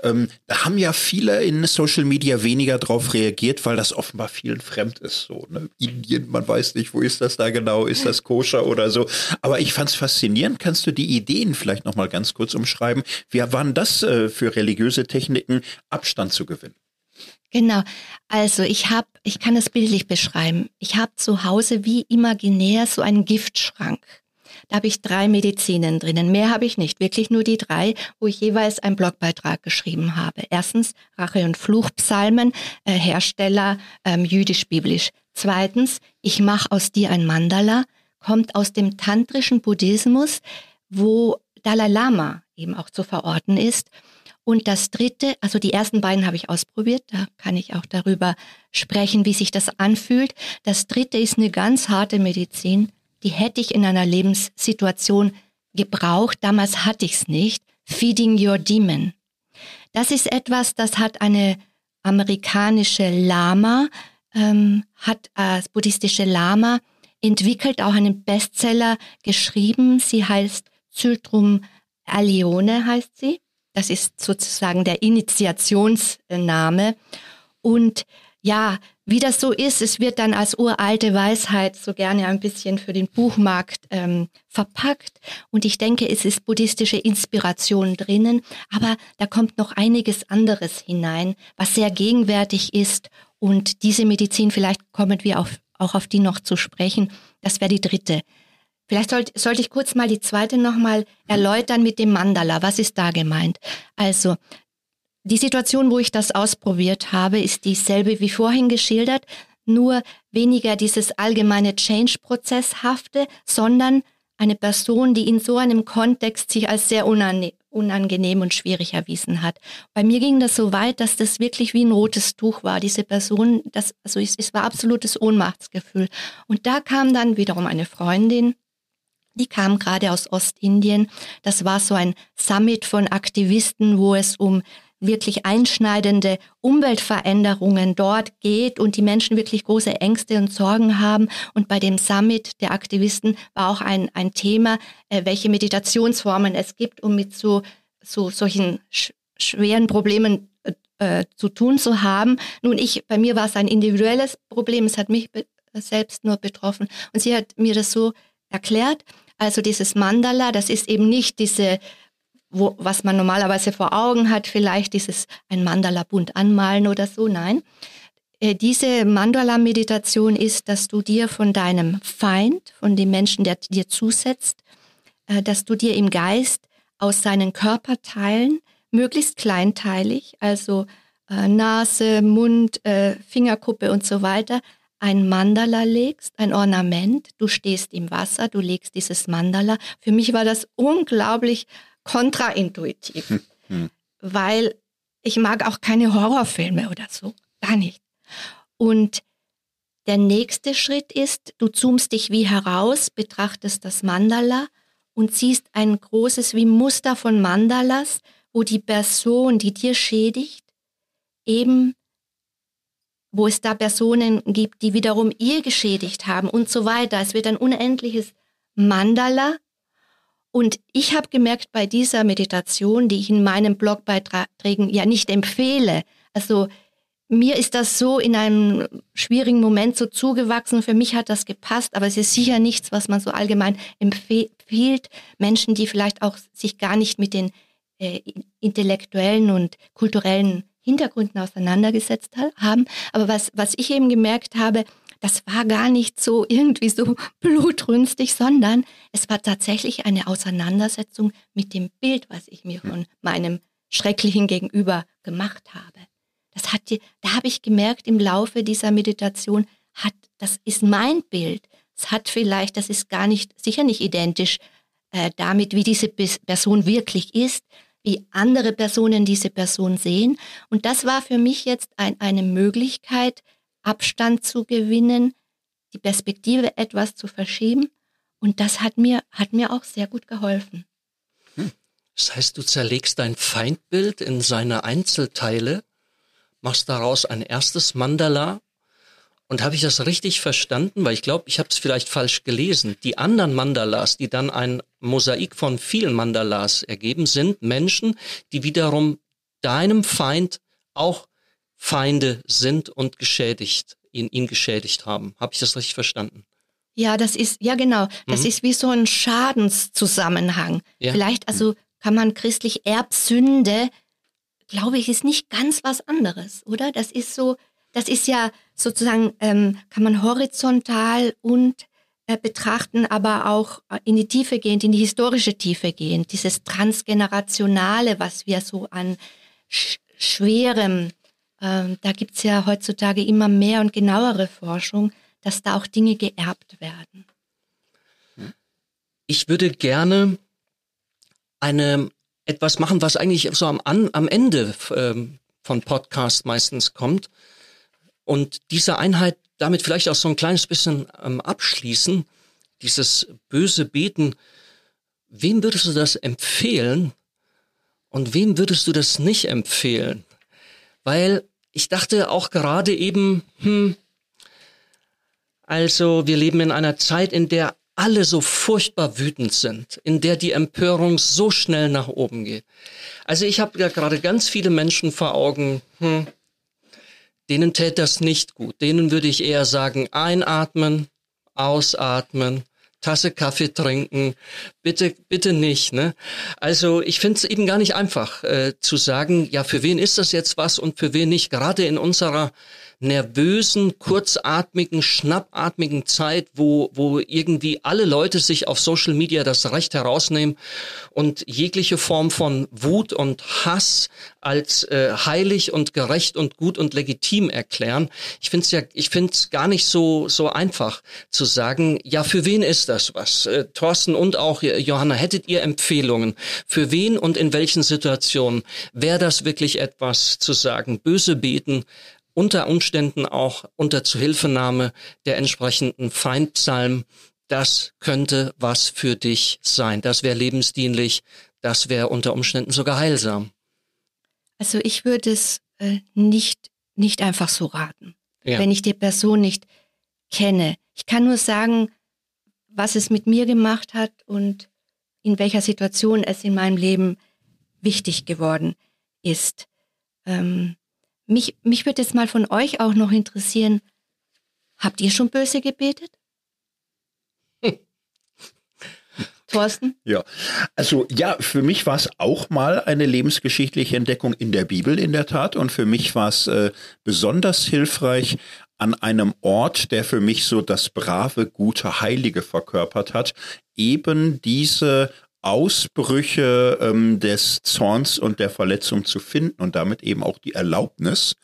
Ähm, da haben ja viele in Social Media weniger drauf reagiert, weil das offenbar vielen fremd ist. So, ne? Indien, man weiß nicht, wo ist das da genau, ist das koscher oder so. Aber ich fand es faszinierend. Kannst du die Ideen vielleicht nochmal ganz kurz umschreiben? Wie waren das äh, für religiöse Techniken, Abstand zu gewinnen? Genau. Also ich habe, ich kann es bildlich beschreiben. Ich habe zu Hause wie imaginär so einen Giftschrank. Da habe ich drei Medizinen drinnen. Mehr habe ich nicht. Wirklich nur die drei, wo ich jeweils einen Blogbeitrag geschrieben habe. Erstens Rache und Fluchpsalmen, äh, Hersteller ähm, jüdisch-biblisch. Zweitens, ich mache aus dir ein Mandala, kommt aus dem tantrischen Buddhismus, wo Dalai Lama eben auch zu verorten ist. Und das dritte, also die ersten beiden habe ich ausprobiert, da kann ich auch darüber sprechen, wie sich das anfühlt. Das dritte ist eine ganz harte Medizin, die hätte ich in einer Lebenssituation gebraucht. Damals hatte ich es nicht. Feeding Your Demon. Das ist etwas, das hat eine amerikanische Lama, ähm, hat als buddhistische Lama entwickelt, auch einen Bestseller geschrieben. Sie heißt Zyltrum Alione, heißt sie. Das ist sozusagen der Initiationsname. Und ja, wie das so ist, es wird dann als uralte Weisheit so gerne ein bisschen für den Buchmarkt ähm, verpackt. Und ich denke, es ist buddhistische Inspiration drinnen, aber da kommt noch einiges anderes hinein, was sehr gegenwärtig ist Und diese Medizin, vielleicht kommen wir auf, auch auf die noch zu sprechen, das wäre die dritte. Vielleicht sollte, sollte ich kurz mal die zweite nochmal erläutern mit dem Mandala. Was ist da gemeint? Also, die Situation, wo ich das ausprobiert habe, ist dieselbe wie vorhin geschildert, nur weniger dieses allgemeine Change-Prozesshafte, sondern eine Person, die in so einem Kontext sich als sehr unangenehm und schwierig erwiesen hat. Bei mir ging das so weit, dass das wirklich wie ein rotes Tuch war. Diese Person, das, also es, es war absolutes Ohnmachtsgefühl. Und da kam dann wiederum eine Freundin, die kam gerade aus Ostindien. Das war so ein Summit von Aktivisten, wo es um wirklich einschneidende Umweltveränderungen dort geht und die Menschen wirklich große Ängste und Sorgen haben. Und bei dem Summit der Aktivisten war auch ein, ein Thema, äh, welche Meditationsformen es gibt, um mit so, so solchen sch schweren Problemen äh, zu tun zu haben. Nun, ich, bei mir war es ein individuelles Problem, es hat mich selbst nur betroffen. Und sie hat mir das so erklärt. Also dieses Mandala, das ist eben nicht diese wo, was man normalerweise vor Augen hat, vielleicht dieses ein Mandala bunt anmalen oder so. Nein. Äh, diese Mandala-Meditation ist, dass du dir von deinem Feind, von dem Menschen, der dir zusetzt, äh, dass du dir im Geist aus seinen Körperteilen, möglichst kleinteilig, also äh, Nase, Mund, Fingerkuppe und so weiter, ein Mandala legst, ein Ornament. Du stehst im Wasser, du legst dieses Mandala. Für mich war das unglaublich kontraintuitiv, hm, hm. weil ich mag auch keine Horrorfilme oder so, gar nicht. Und der nächste Schritt ist, du zoomst dich wie heraus, betrachtest das Mandala und siehst ein großes wie Muster von Mandalas, wo die Person, die dir schädigt, eben, wo es da Personen gibt, die wiederum ihr geschädigt haben und so weiter. Es wird ein unendliches Mandala und ich habe gemerkt bei dieser Meditation, die ich in meinen Blogbeiträgen ja nicht empfehle, also mir ist das so in einem schwierigen Moment so zugewachsen. Für mich hat das gepasst, aber es ist sicher nichts, was man so allgemein empfiehlt. Menschen, die vielleicht auch sich gar nicht mit den äh, intellektuellen und kulturellen Hintergründen auseinandergesetzt haben. Aber was, was ich eben gemerkt habe, das war gar nicht so irgendwie so blutrünstig, sondern es war tatsächlich eine Auseinandersetzung mit dem Bild, was ich mir von meinem schrecklichen Gegenüber gemacht habe. Das hat da habe ich gemerkt im Laufe dieser Meditation, hat, das ist mein Bild. Es hat vielleicht, das ist gar nicht, sicher nicht identisch äh, damit, wie diese Person wirklich ist, wie andere Personen diese Person sehen. Und das war für mich jetzt ein, eine Möglichkeit, Abstand zu gewinnen, die Perspektive etwas zu verschieben. Und das hat mir, hat mir auch sehr gut geholfen. Hm. Das heißt, du zerlegst dein Feindbild in seine Einzelteile, machst daraus ein erstes Mandala. Und habe ich das richtig verstanden? Weil ich glaube, ich habe es vielleicht falsch gelesen. Die anderen Mandalas, die dann ein Mosaik von vielen Mandalas ergeben, sind Menschen, die wiederum deinem Feind auch Feinde sind und geschädigt, ihn, ihn geschädigt haben. Habe ich das richtig verstanden? Ja, das ist, ja genau, das mhm. ist wie so ein Schadenszusammenhang. Ja. Vielleicht, also kann man christlich Erbsünde, glaube ich, ist nicht ganz was anderes, oder? Das ist so, das ist ja sozusagen, ähm, kann man horizontal und betrachten, aber auch in die Tiefe gehend, in die historische Tiefe gehend, dieses Transgenerationale, was wir so an sch schwerem ähm, da gibt es ja heutzutage immer mehr und genauere Forschung, dass da auch Dinge geerbt werden. Ich würde gerne eine etwas machen, was eigentlich so am, am Ende ähm, von Podcast meistens kommt. Und diese Einheit damit vielleicht auch so ein kleines bisschen ähm, abschließen. Dieses böse Beten. Wem würdest du das empfehlen und wem würdest du das nicht empfehlen? Weil ich dachte auch gerade eben, hm, also wir leben in einer Zeit, in der alle so furchtbar wütend sind, in der die Empörung so schnell nach oben geht. Also ich habe ja gerade ganz viele Menschen vor Augen, hm, denen täte das nicht gut. Denen würde ich eher sagen, einatmen, ausatmen, Tasse Kaffee trinken, bitte, bitte nicht. Ne? Also ich finde es eben gar nicht einfach äh, zu sagen, ja, für wen ist das jetzt was und für wen nicht. Gerade in unserer nervösen, kurzatmigen, schnappatmigen Zeit, wo, wo irgendwie alle Leute sich auf Social Media das Recht herausnehmen und jegliche Form von Wut und Hass als äh, heilig und gerecht und gut und legitim erklären. Ich finde es ja, ich finde gar nicht so so einfach zu sagen, ja, für wen ist das was? Äh, Thorsten und auch Johanna, hättet ihr Empfehlungen? Für wen und in welchen Situationen wäre das wirklich etwas zu sagen? Böse beten, unter Umständen auch unter Zuhilfenahme der entsprechenden Feindpsalm. Das könnte was für dich sein. Das wäre lebensdienlich. Das wäre unter Umständen sogar heilsam. Also ich würde es äh, nicht, nicht einfach so raten, ja. wenn ich die Person nicht kenne. Ich kann nur sagen, was es mit mir gemacht hat und in welcher Situation es in meinem Leben wichtig geworden ist. Ähm, mich, mich würde jetzt mal von euch auch noch interessieren, habt ihr schon böse gebetet? Thorsten? Ja, also ja, für mich war es auch mal eine lebensgeschichtliche Entdeckung in der Bibel in der Tat und für mich war es äh, besonders hilfreich an einem Ort, der für mich so das brave, gute, heilige verkörpert hat, eben diese Ausbrüche ähm, des Zorns und der Verletzung zu finden und damit eben auch die Erlaubnis,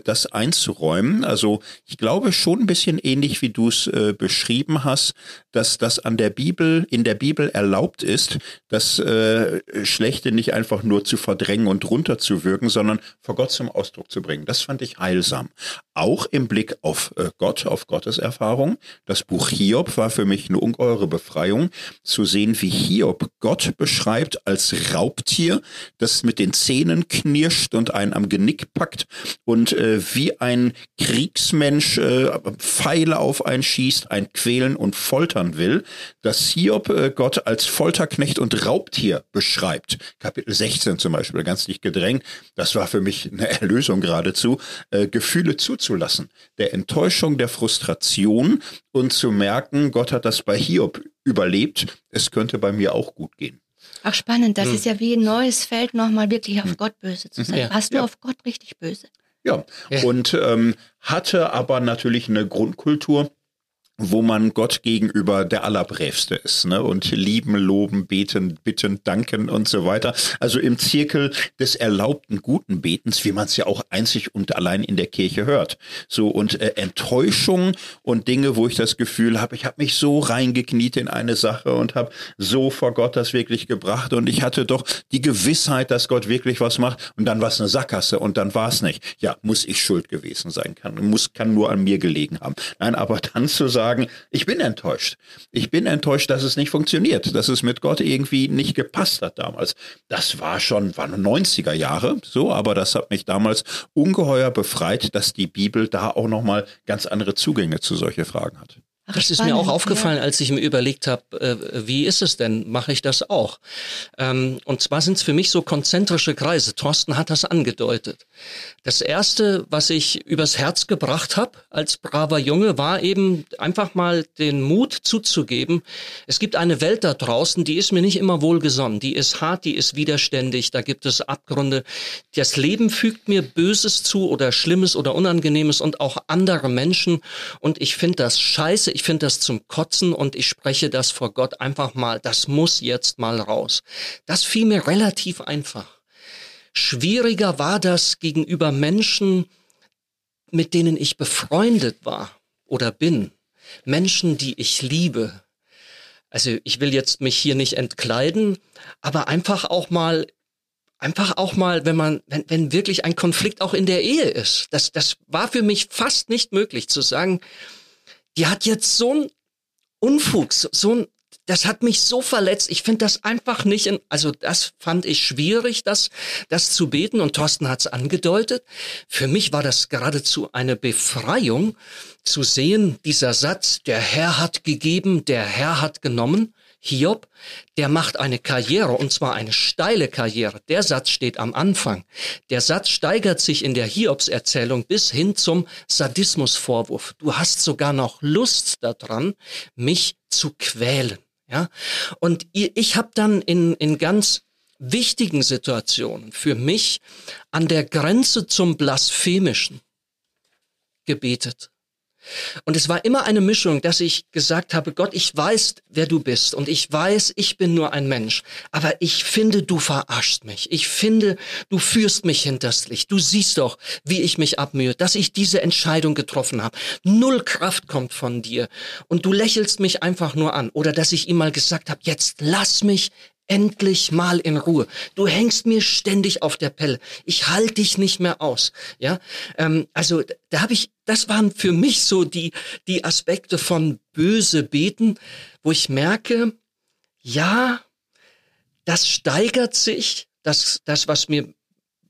das einzuräumen. Also ich glaube schon ein bisschen ähnlich, wie du es äh, beschrieben hast, dass das an der Bibel, in der Bibel erlaubt ist, das äh, Schlechte nicht einfach nur zu verdrängen und runterzuwirken, sondern vor Gott zum Ausdruck zu bringen. Das fand ich heilsam. Auch im Blick auf äh, Gott, auf Gottes Erfahrung. Das Buch Hiob war für mich eine ungeheure Befreiung, zu sehen, wie Hiob Gott beschreibt als Raubtier, das mit den Zähnen knirscht und einen am Genick packt und äh, wie ein Kriegsmensch äh, Pfeile auf einen schießt, ein quälen und foltern will, dass Hiob äh, Gott als Folterknecht und Raubtier beschreibt. Kapitel 16 zum Beispiel, ganz nicht gedrängt. Das war für mich eine Erlösung geradezu, äh, Gefühle zuzulassen, der Enttäuschung, der Frustration und zu merken, Gott hat das bei Hiob überlebt, es könnte bei mir auch gut gehen. Ach spannend, das hm. ist ja wie ein neues Feld, nochmal wirklich auf hm. Gott böse zu sein. Ja. Warst du ja. auf Gott richtig böse? Ja, und ähm, hatte aber natürlich eine Grundkultur, wo man Gott gegenüber der Allerbrävste ist, ne? Und lieben, loben, beten, bitten, danken und so weiter. Also im Zirkel des erlaubten guten Betens, wie man es ja auch einzig und allein in der Kirche hört. So und äh, Enttäuschung und Dinge, wo ich das Gefühl habe, ich habe mich so reingekniet in eine Sache und habe so vor Gott das wirklich gebracht und ich hatte doch die Gewissheit, dass Gott wirklich was macht und dann war es eine Sackgasse und dann war es nicht. Ja, muss ich schuld gewesen sein, kann muss kann nur an mir gelegen haben. Nein, aber dann zu sagen sagen, ich bin enttäuscht. Ich bin enttäuscht, dass es nicht funktioniert, dass es mit Gott irgendwie nicht gepasst hat damals. Das war schon, waren 90er Jahre, so, aber das hat mich damals ungeheuer befreit, dass die Bibel da auch nochmal ganz andere Zugänge zu solche Fragen hat. Ach, das ist mir auch aufgefallen, als ich mir überlegt habe, äh, wie ist es denn? Mache ich das auch? Ähm, und zwar sind es für mich so konzentrische Kreise. Thorsten hat das angedeutet. Das erste, was ich übers Herz gebracht habe als braver Junge, war eben einfach mal den Mut zuzugeben. Es gibt eine Welt da draußen, die ist mir nicht immer wohlgesonnen. Die ist hart, die ist widerständig. Da gibt es Abgründe. Das Leben fügt mir Böses zu oder Schlimmes oder Unangenehmes und auch andere Menschen. Und ich finde das scheiße ich finde das zum Kotzen und ich spreche das vor Gott einfach mal, das muss jetzt mal raus. Das fiel mir relativ einfach. Schwieriger war das gegenüber Menschen, mit denen ich befreundet war oder bin. Menschen, die ich liebe. Also ich will jetzt mich hier nicht entkleiden, aber einfach auch mal einfach auch mal, wenn man, wenn, wenn wirklich ein Konflikt auch in der Ehe ist. Das, das war für mich fast nicht möglich zu sagen, die hat jetzt so ein Unfug, so ein, das hat mich so verletzt. Ich finde das einfach nicht in, also das fand ich schwierig, das, das zu beten und Thorsten hat es angedeutet. Für mich war das geradezu eine Befreiung zu sehen, dieser Satz, der Herr hat gegeben, der Herr hat genommen. Hiob, der macht eine Karriere und zwar eine steile Karriere. Der Satz steht am Anfang. Der Satz steigert sich in der Hiobs-Erzählung bis hin zum Sadismusvorwurf. Du hast sogar noch Lust daran, mich zu quälen. Ja, und ich habe dann in, in ganz wichtigen Situationen für mich an der Grenze zum Blasphemischen gebetet. Und es war immer eine Mischung, dass ich gesagt habe, Gott, ich weiß, wer du bist und ich weiß, ich bin nur ein Mensch, aber ich finde, du verarschst mich. Ich finde, du führst mich hinters Licht. Du siehst doch, wie ich mich abmühe, dass ich diese Entscheidung getroffen habe. Null Kraft kommt von dir und du lächelst mich einfach nur an oder dass ich ihm mal gesagt habe, jetzt lass mich endlich mal in Ruhe. Du hängst mir ständig auf der Pelle. Ich halte dich nicht mehr aus. Ja, ähm, also da habe ich, das waren für mich so die die Aspekte von böse beten, wo ich merke, ja, das steigert sich. Das, das, was mir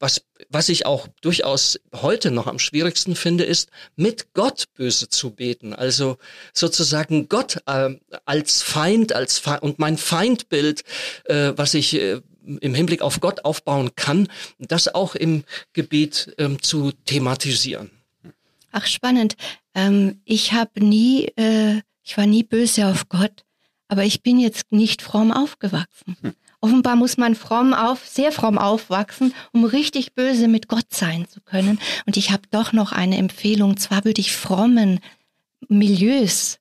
was, was ich auch durchaus heute noch am schwierigsten finde, ist, mit Gott böse zu beten. Also sozusagen Gott äh, als Feind, als Fe und mein Feindbild, äh, was ich äh, im Hinblick auf Gott aufbauen kann, das auch im Gebet ähm, zu thematisieren. Ach, spannend. Ähm, ich habe nie, äh, ich war nie böse auf Gott, aber ich bin jetzt nicht fromm aufgewachsen. Hm. Offenbar muss man fromm auf, sehr fromm aufwachsen, um richtig böse mit Gott sein zu können. Und ich habe doch noch eine Empfehlung. Zwar würde ich frommen Milieus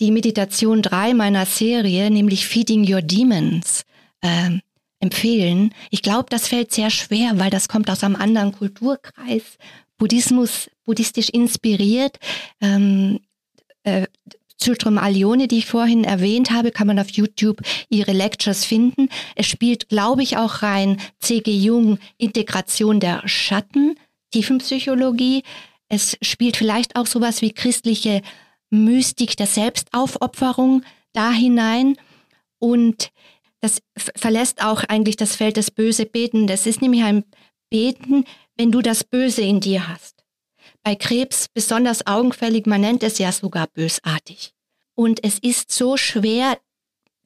die Meditation 3 meiner Serie, nämlich Feeding Your Demons, äh, empfehlen. Ich glaube, das fällt sehr schwer, weil das kommt aus einem anderen Kulturkreis. Buddhismus, buddhistisch inspiriert. Ähm, äh, Zyltrum Alione, die ich vorhin erwähnt habe, kann man auf YouTube ihre Lectures finden. Es spielt, glaube ich, auch rein C.G. Jung Integration der Schatten, Tiefenpsychologie. Es spielt vielleicht auch sowas wie christliche Mystik der Selbstaufopferung da hinein. Und das verlässt auch eigentlich das Feld des Böse Beten. Das ist nämlich ein Beten, wenn du das Böse in dir hast bei Krebs besonders augenfällig, man nennt es ja sogar bösartig. Und es ist so schwer,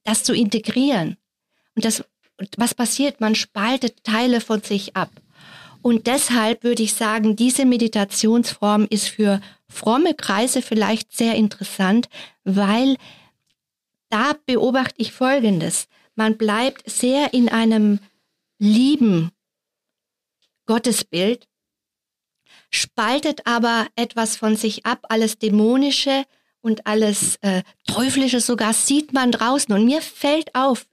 das zu integrieren. Und das, was passiert? Man spaltet Teile von sich ab. Und deshalb würde ich sagen, diese Meditationsform ist für fromme Kreise vielleicht sehr interessant, weil da beobachte ich Folgendes. Man bleibt sehr in einem lieben Gottesbild spaltet aber etwas von sich ab, alles Dämonische und alles äh, Teuflische sogar sieht man draußen. Und mir fällt auf,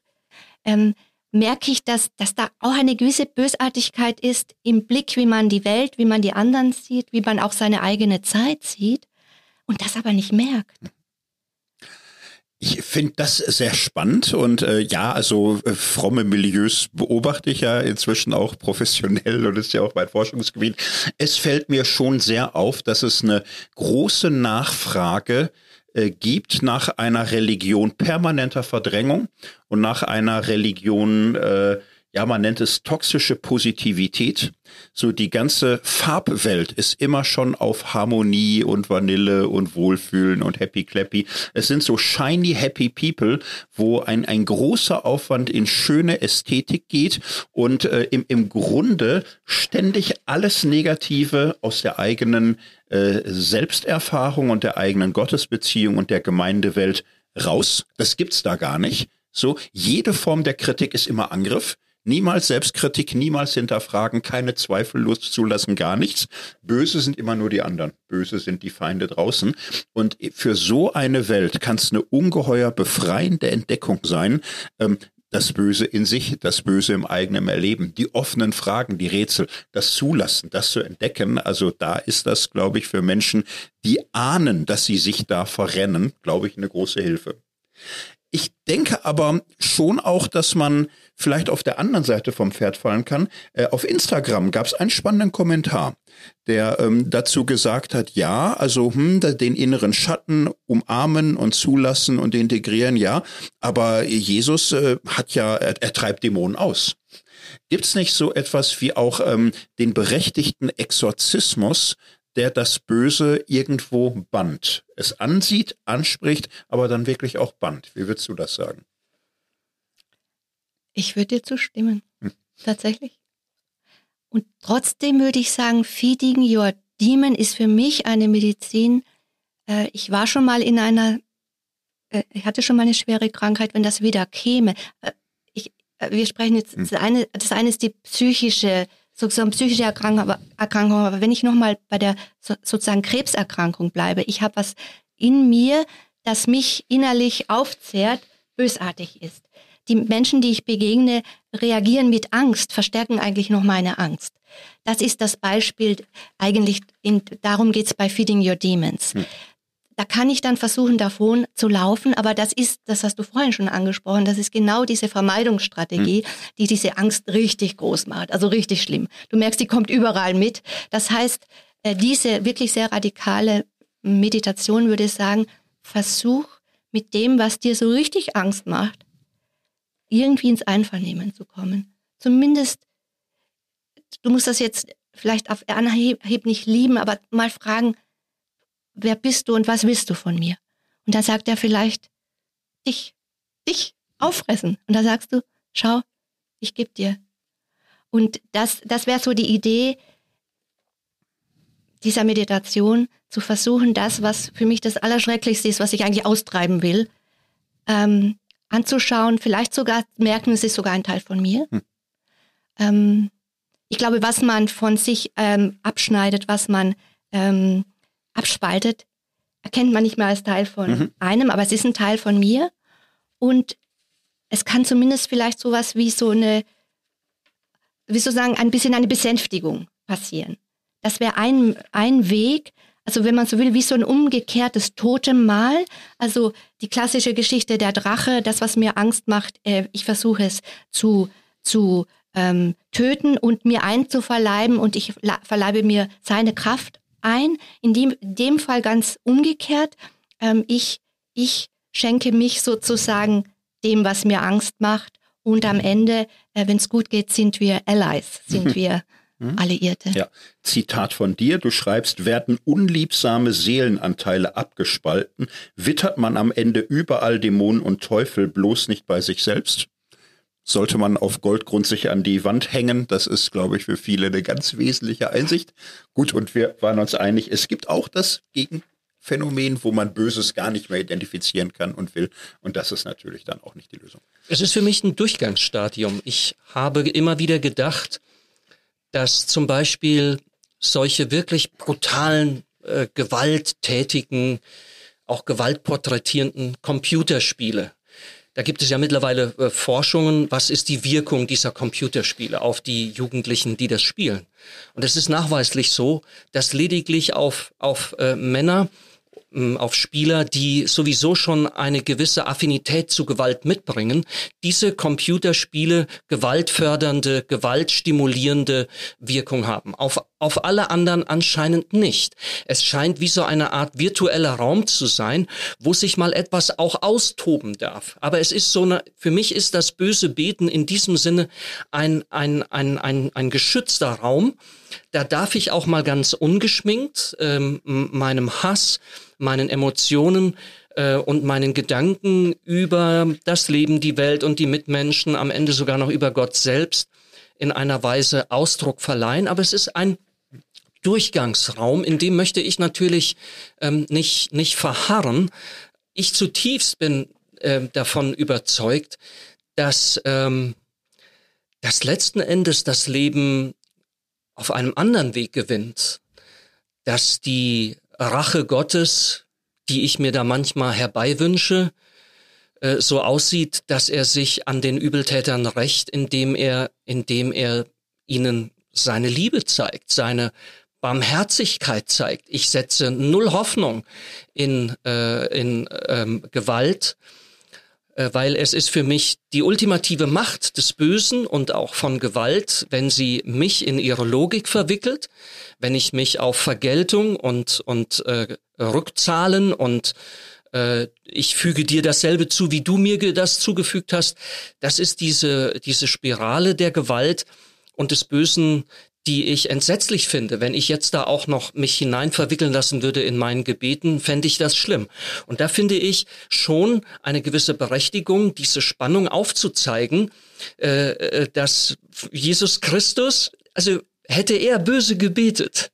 ähm, merke ich, dass, dass da auch eine gewisse Bösartigkeit ist im Blick, wie man die Welt, wie man die anderen sieht, wie man auch seine eigene Zeit sieht und das aber nicht merkt. Ich finde das sehr spannend und äh, ja, also äh, fromme Milieus beobachte ich ja inzwischen auch professionell und ist ja auch mein Forschungsgebiet. Es fällt mir schon sehr auf, dass es eine große Nachfrage äh, gibt nach einer Religion permanenter Verdrängung und nach einer Religion äh, ja, man nennt es toxische Positivität. So die ganze Farbwelt ist immer schon auf Harmonie und Vanille und Wohlfühlen und Happy Clappy. Es sind so shiny Happy People, wo ein, ein großer Aufwand in schöne Ästhetik geht und äh, im, im Grunde ständig alles Negative aus der eigenen äh, Selbsterfahrung und der eigenen Gottesbeziehung und der Gemeindewelt raus. Das gibt's da gar nicht. So, jede Form der Kritik ist immer Angriff. Niemals Selbstkritik, niemals hinterfragen, keine Zweifel loszulassen, gar nichts. Böse sind immer nur die anderen. Böse sind die Feinde draußen. Und für so eine Welt kann es eine ungeheuer befreiende Entdeckung sein, ähm, das Böse in sich, das Böse im eigenen Erleben, die offenen Fragen, die Rätsel, das Zulassen, das zu entdecken. Also da ist das, glaube ich, für Menschen, die ahnen, dass sie sich da verrennen, glaube ich, eine große Hilfe. Ich denke aber schon auch, dass man vielleicht auf der anderen Seite vom Pferd fallen kann. Äh, auf Instagram gab es einen spannenden Kommentar, der ähm, dazu gesagt hat, ja, also hm, den inneren Schatten umarmen und zulassen und integrieren, ja, aber Jesus äh, hat ja, er, er treibt Dämonen aus. Gibt es nicht so etwas wie auch ähm, den berechtigten Exorzismus, der das Böse irgendwo bannt. Es ansieht, anspricht, aber dann wirklich auch bannt. Wie würdest du das sagen? Ich würde dir zustimmen. Hm. Tatsächlich. Und trotzdem würde ich sagen, Feeding Your Demon ist für mich eine Medizin. Äh, ich war schon mal in einer äh, ich hatte schon mal eine schwere Krankheit, wenn das wieder käme. Äh, ich, äh, wir sprechen jetzt, hm. das eine, das eine ist die psychische, sozusagen psychische Erkrankung, Erkrankung aber wenn ich nochmal bei der sozusagen Krebserkrankung bleibe, ich habe was in mir, das mich innerlich aufzehrt, bösartig ist. Die Menschen, die ich begegne, reagieren mit Angst, verstärken eigentlich noch meine Angst. Das ist das Beispiel, eigentlich, in, darum geht's bei Feeding Your Demons. Hm. Da kann ich dann versuchen, davon zu laufen, aber das ist, das hast du vorhin schon angesprochen, das ist genau diese Vermeidungsstrategie, hm. die diese Angst richtig groß macht, also richtig schlimm. Du merkst, die kommt überall mit. Das heißt, äh, diese wirklich sehr radikale Meditation würde ich sagen, versuch mit dem, was dir so richtig Angst macht, irgendwie ins Einvernehmen zu kommen. Zumindest, du musst das jetzt vielleicht auf Anhieb nicht lieben, aber mal fragen, wer bist du und was willst du von mir? Und dann sagt er vielleicht, dich, dich auffressen. Und da sagst du, schau, ich gebe dir. Und das, das wäre so die Idee dieser Meditation, zu versuchen, das, was für mich das Allerschrecklichste ist, was ich eigentlich austreiben will, ähm, anzuschauen, vielleicht sogar merken, es ist sogar ein Teil von mir. Hm. Ähm, ich glaube, was man von sich ähm, abschneidet, was man ähm, abspaltet, erkennt man nicht mehr als Teil von mhm. einem, aber es ist ein Teil von mir. Und es kann zumindest vielleicht sowas wie so eine, wie sozusagen ein bisschen eine Besänftigung passieren. Das wäre ein, ein Weg, also wenn man so will, wie so ein umgekehrtes Totemmal. Also die klassische Geschichte der Drache, das, was mir Angst macht, äh, ich versuche es zu, zu ähm, töten und mir einzuverleiben und ich verleibe mir seine Kraft ein. In dem, in dem Fall ganz umgekehrt. Ähm, ich, ich schenke mich sozusagen dem, was mir Angst macht. Und am Ende, äh, wenn es gut geht, sind wir Allies, sind wir? Alliierte. Ja, Zitat von dir, du schreibst, werden unliebsame Seelenanteile abgespalten, wittert man am Ende überall Dämonen und Teufel bloß nicht bei sich selbst? Sollte man auf Goldgrund sich an die Wand hängen? Das ist, glaube ich, für viele eine ganz wesentliche Einsicht. Gut, und wir waren uns einig, es gibt auch das Gegenphänomen, wo man Böses gar nicht mehr identifizieren kann und will. Und das ist natürlich dann auch nicht die Lösung. Es ist für mich ein Durchgangsstadium. Ich habe immer wieder gedacht, dass zum Beispiel solche wirklich brutalen, äh, gewalttätigen, auch gewaltporträtierenden Computerspiele, da gibt es ja mittlerweile äh, Forschungen, was ist die Wirkung dieser Computerspiele auf die Jugendlichen, die das spielen. Und es ist nachweislich so, dass lediglich auf, auf äh, Männer auf Spieler, die sowieso schon eine gewisse Affinität zu Gewalt mitbringen, diese Computerspiele gewaltfördernde, gewaltstimulierende Wirkung haben. Auf, auf alle anderen anscheinend nicht. Es scheint wie so eine Art virtueller Raum zu sein, wo sich mal etwas auch austoben darf. Aber es ist so eine, für mich ist das böse Beten in diesem Sinne ein, ein, ein, ein, ein geschützter Raum. Da darf ich auch mal ganz ungeschminkt ähm, meinem Hass, meinen Emotionen äh, und meinen Gedanken über das Leben, die Welt und die Mitmenschen, am Ende sogar noch über Gott selbst in einer Weise Ausdruck verleihen. Aber es ist ein Durchgangsraum, in dem möchte ich natürlich ähm, nicht, nicht verharren. Ich zutiefst bin äh, davon überzeugt, dass, ähm, dass letzten Endes das Leben auf einem anderen Weg gewinnt, dass die Rache Gottes, die ich mir da manchmal herbeiwünsche, äh, so aussieht, dass er sich an den Übeltätern rächt, indem er, indem er ihnen seine Liebe zeigt, seine Barmherzigkeit zeigt. Ich setze null Hoffnung in, äh, in ähm, Gewalt, äh, weil es ist für mich die ultimative Macht des Bösen und auch von Gewalt, wenn sie mich in ihre Logik verwickelt, wenn ich mich auf Vergeltung und, und äh, Rückzahlen und äh, ich füge dir dasselbe zu, wie du mir das zugefügt hast. Das ist diese, diese Spirale der Gewalt und des Bösen, die ich entsetzlich finde. Wenn ich jetzt da auch noch mich hinein verwickeln lassen würde in meinen Gebeten, fände ich das schlimm. Und da finde ich schon eine gewisse Berechtigung, diese Spannung aufzuzeigen, äh, äh dass Jesus Christus, also hätte er böse gebetet,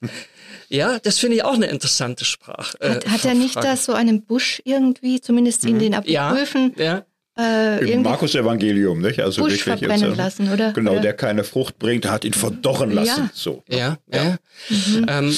Ja, das finde ich auch eine interessante Sprache. Hat, äh, hat er nicht da so einen Busch irgendwie, zumindest in mhm. den Apokryphen? Ja, ja. Äh, Im Markus-Evangelium, nicht? Also Busch wirklich verbrennen jetzt, lassen, oder? Genau, oder? der keine Frucht bringt, hat ihn verdorren lassen. Ja. So. Ja, ja. ja. Mhm. Ähm,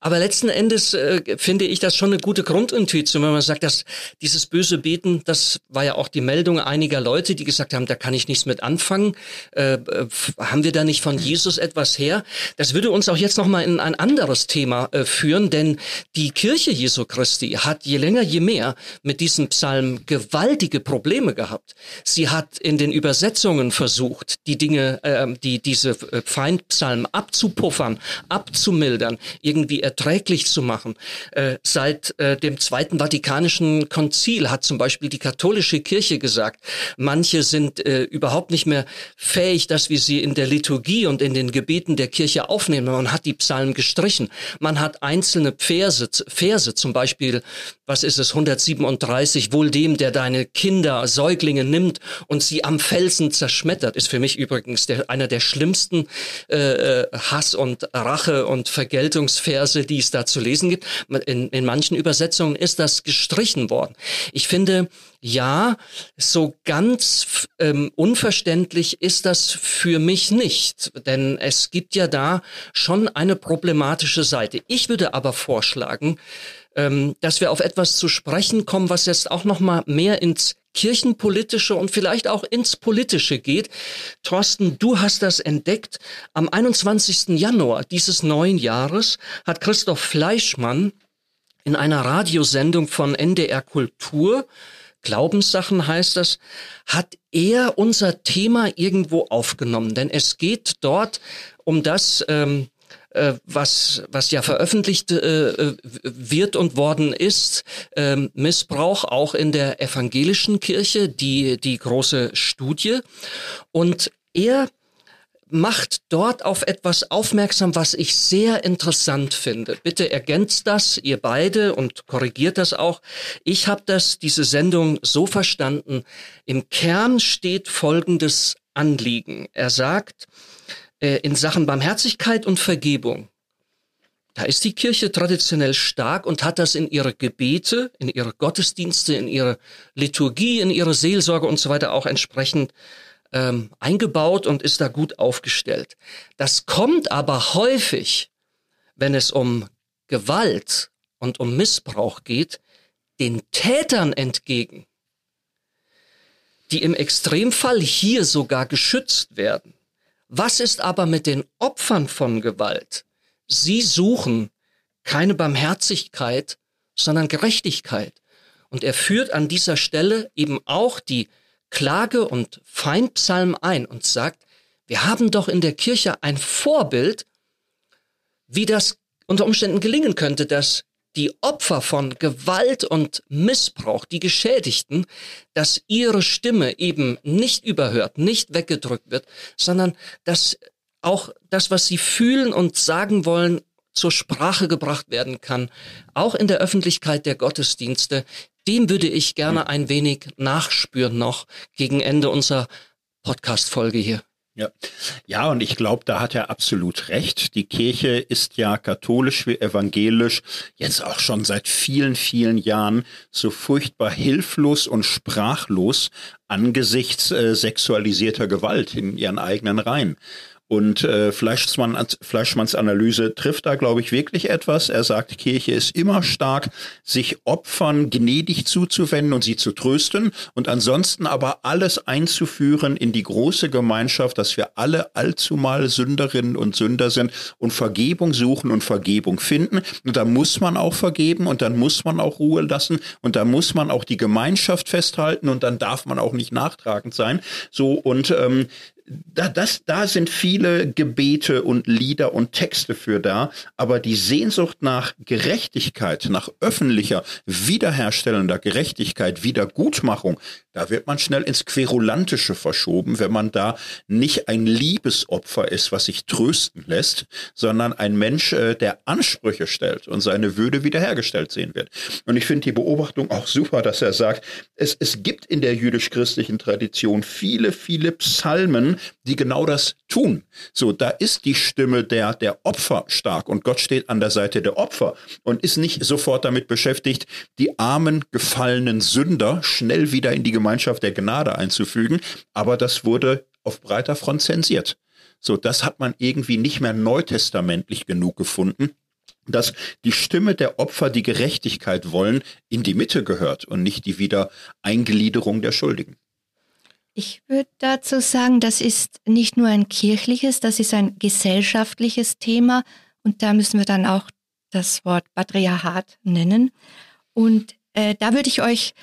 aber letzten Endes äh, finde ich das schon eine gute Grundintuition, wenn man sagt, dass dieses böse Beten, das war ja auch die Meldung einiger Leute, die gesagt haben, da kann ich nichts mit anfangen. Äh, äh haben wir da nicht von Jesus etwas her? Das würde uns auch jetzt nochmal in ein anderes Thema äh, führen, denn die Kirche Jesu Christi hat je länger, je mehr mit diesem Psalm gewaltige Probleme gehabt. Sie hat in den Übersetzungen versucht, die Dinge, äh, die diese äh, Feindpsalmen abzupuffern, abzumildern, irgendwie erträglich zu machen. Äh, seit äh, dem Zweiten Vatikanischen Konzil hat zum Beispiel die katholische Kirche gesagt, manche sind äh, überhaupt nicht mehr fähig, dass wir sie in der Liturgie und in den Gebeten der Kirche aufnehmen. Man hat die Psalmen gestrichen. Man hat einzelne Verse, Verse zum Beispiel, was ist es, 137, wohl dem, der deine Kinder, Säuglinge nimmt und sie am Felsen zerschmettert, ist für mich übrigens der, einer der schlimmsten äh, äh Hass- und Rache- und Vergeltungsverse Texte, die es da zu lesen gibt. In, in manchen Übersetzungen ist das gestrichen worden. Ich finde, ja, so ganz ähm, unverständlich ist das für mich nicht, denn es gibt ja da schon eine problematische Seite. Ich würde aber vorschlagen, ähm, dass wir auf etwas zu sprechen kommen, was jetzt auch noch mal mehr ins kirchenpolitische und vielleicht auch ins politische geht. Thorsten, du hast das entdeckt. Am 21. Januar dieses neuen Jahres hat Christoph Fleischmann in einer Radiosendung von NDR Kultur Glaubenssachen heißt das, hat er unser Thema irgendwo aufgenommen. Denn es geht dort um das, ähm, äh, was, was ja veröffentlicht äh, äh, wird und worden ist, äh, Missbrauch auch in der evangelischen Kirche, die, die große Studie. Und er macht dort auf etwas aufmerksam, was ich sehr interessant finde. Bitte ergänzt das, ihr beide, und korrigiert das auch. Ich habe das, diese Sendung so verstanden. Im Kern steht folgendes Anliegen. Er sagt, äh, in Sachen Barmherzigkeit und Vergebung. Da ist die Kirche traditionell stark und hat das in ihre Gebete, in ihre Gottesdienste, in ihre Liturgie, in ihre Seelsorge und so weiter auch entsprechend ähm, eingebaut und ist da gut aufgestellt. Das kommt aber häufig, wenn es um Gewalt und um Missbrauch geht, den Tätern entgegen, die im Extremfall hier sogar geschützt werden. Was ist aber mit den Opfern von Gewalt? Sie suchen keine Barmherzigkeit, sondern Gerechtigkeit. Und er führt an dieser Stelle eben auch die Klage- und Feindpsalm ein und sagt, wir haben doch in der Kirche ein Vorbild, wie das unter Umständen gelingen könnte, dass die Opfer von Gewalt und Missbrauch, die Geschädigten, dass ihre Stimme eben nicht überhört, nicht weggedrückt wird, sondern dass auch das, was sie fühlen und sagen wollen, zur Sprache gebracht werden kann, auch in der Öffentlichkeit der Gottesdienste. Dem würde ich gerne ein wenig nachspüren noch gegen Ende unserer Podcast-Folge hier. Ja, ja, und ich glaube, da hat er absolut recht. Die Kirche ist ja katholisch wie evangelisch jetzt auch schon seit vielen, vielen Jahren so furchtbar hilflos und sprachlos angesichts äh, sexualisierter Gewalt in ihren eigenen Reihen. Und äh, Fleischmann, Fleischmanns Analyse trifft da, glaube ich, wirklich etwas. Er sagt, Kirche ist immer stark, sich Opfern gnädig zuzuwenden und sie zu trösten und ansonsten aber alles einzuführen in die große Gemeinschaft, dass wir alle allzumal Sünderinnen und Sünder sind und Vergebung suchen und Vergebung finden. Und da muss man auch vergeben und dann muss man auch Ruhe lassen und da muss man auch die Gemeinschaft festhalten und dann darf man auch nicht nachtragend sein. So und ähm, da, das, da sind viele Gebete und Lieder und Texte für da, aber die Sehnsucht nach Gerechtigkeit, nach öffentlicher, wiederherstellender Gerechtigkeit, Wiedergutmachung, da wird man schnell ins Querulantische verschoben, wenn man da nicht ein Liebesopfer ist, was sich trösten lässt, sondern ein Mensch, äh, der Ansprüche stellt und seine Würde wiederhergestellt sehen wird. Und ich finde die Beobachtung auch super, dass er sagt, es, es gibt in der jüdisch-christlichen Tradition viele, viele Psalmen, die genau das tun. So, da ist die Stimme der, der Opfer stark und Gott steht an der Seite der Opfer und ist nicht sofort damit beschäftigt, die armen, gefallenen Sünder schnell wieder in die Gemeinschaft der Gnade einzufügen. Aber das wurde auf breiter Front zensiert. So, das hat man irgendwie nicht mehr neutestamentlich genug gefunden dass die Stimme der Opfer, die Gerechtigkeit wollen, in die Mitte gehört und nicht die Wiedereingliederung der Schuldigen. Ich würde dazu sagen, das ist nicht nur ein kirchliches, das ist ein gesellschaftliches Thema und da müssen wir dann auch das Wort Patriarchat nennen. Und äh, da würde ich euch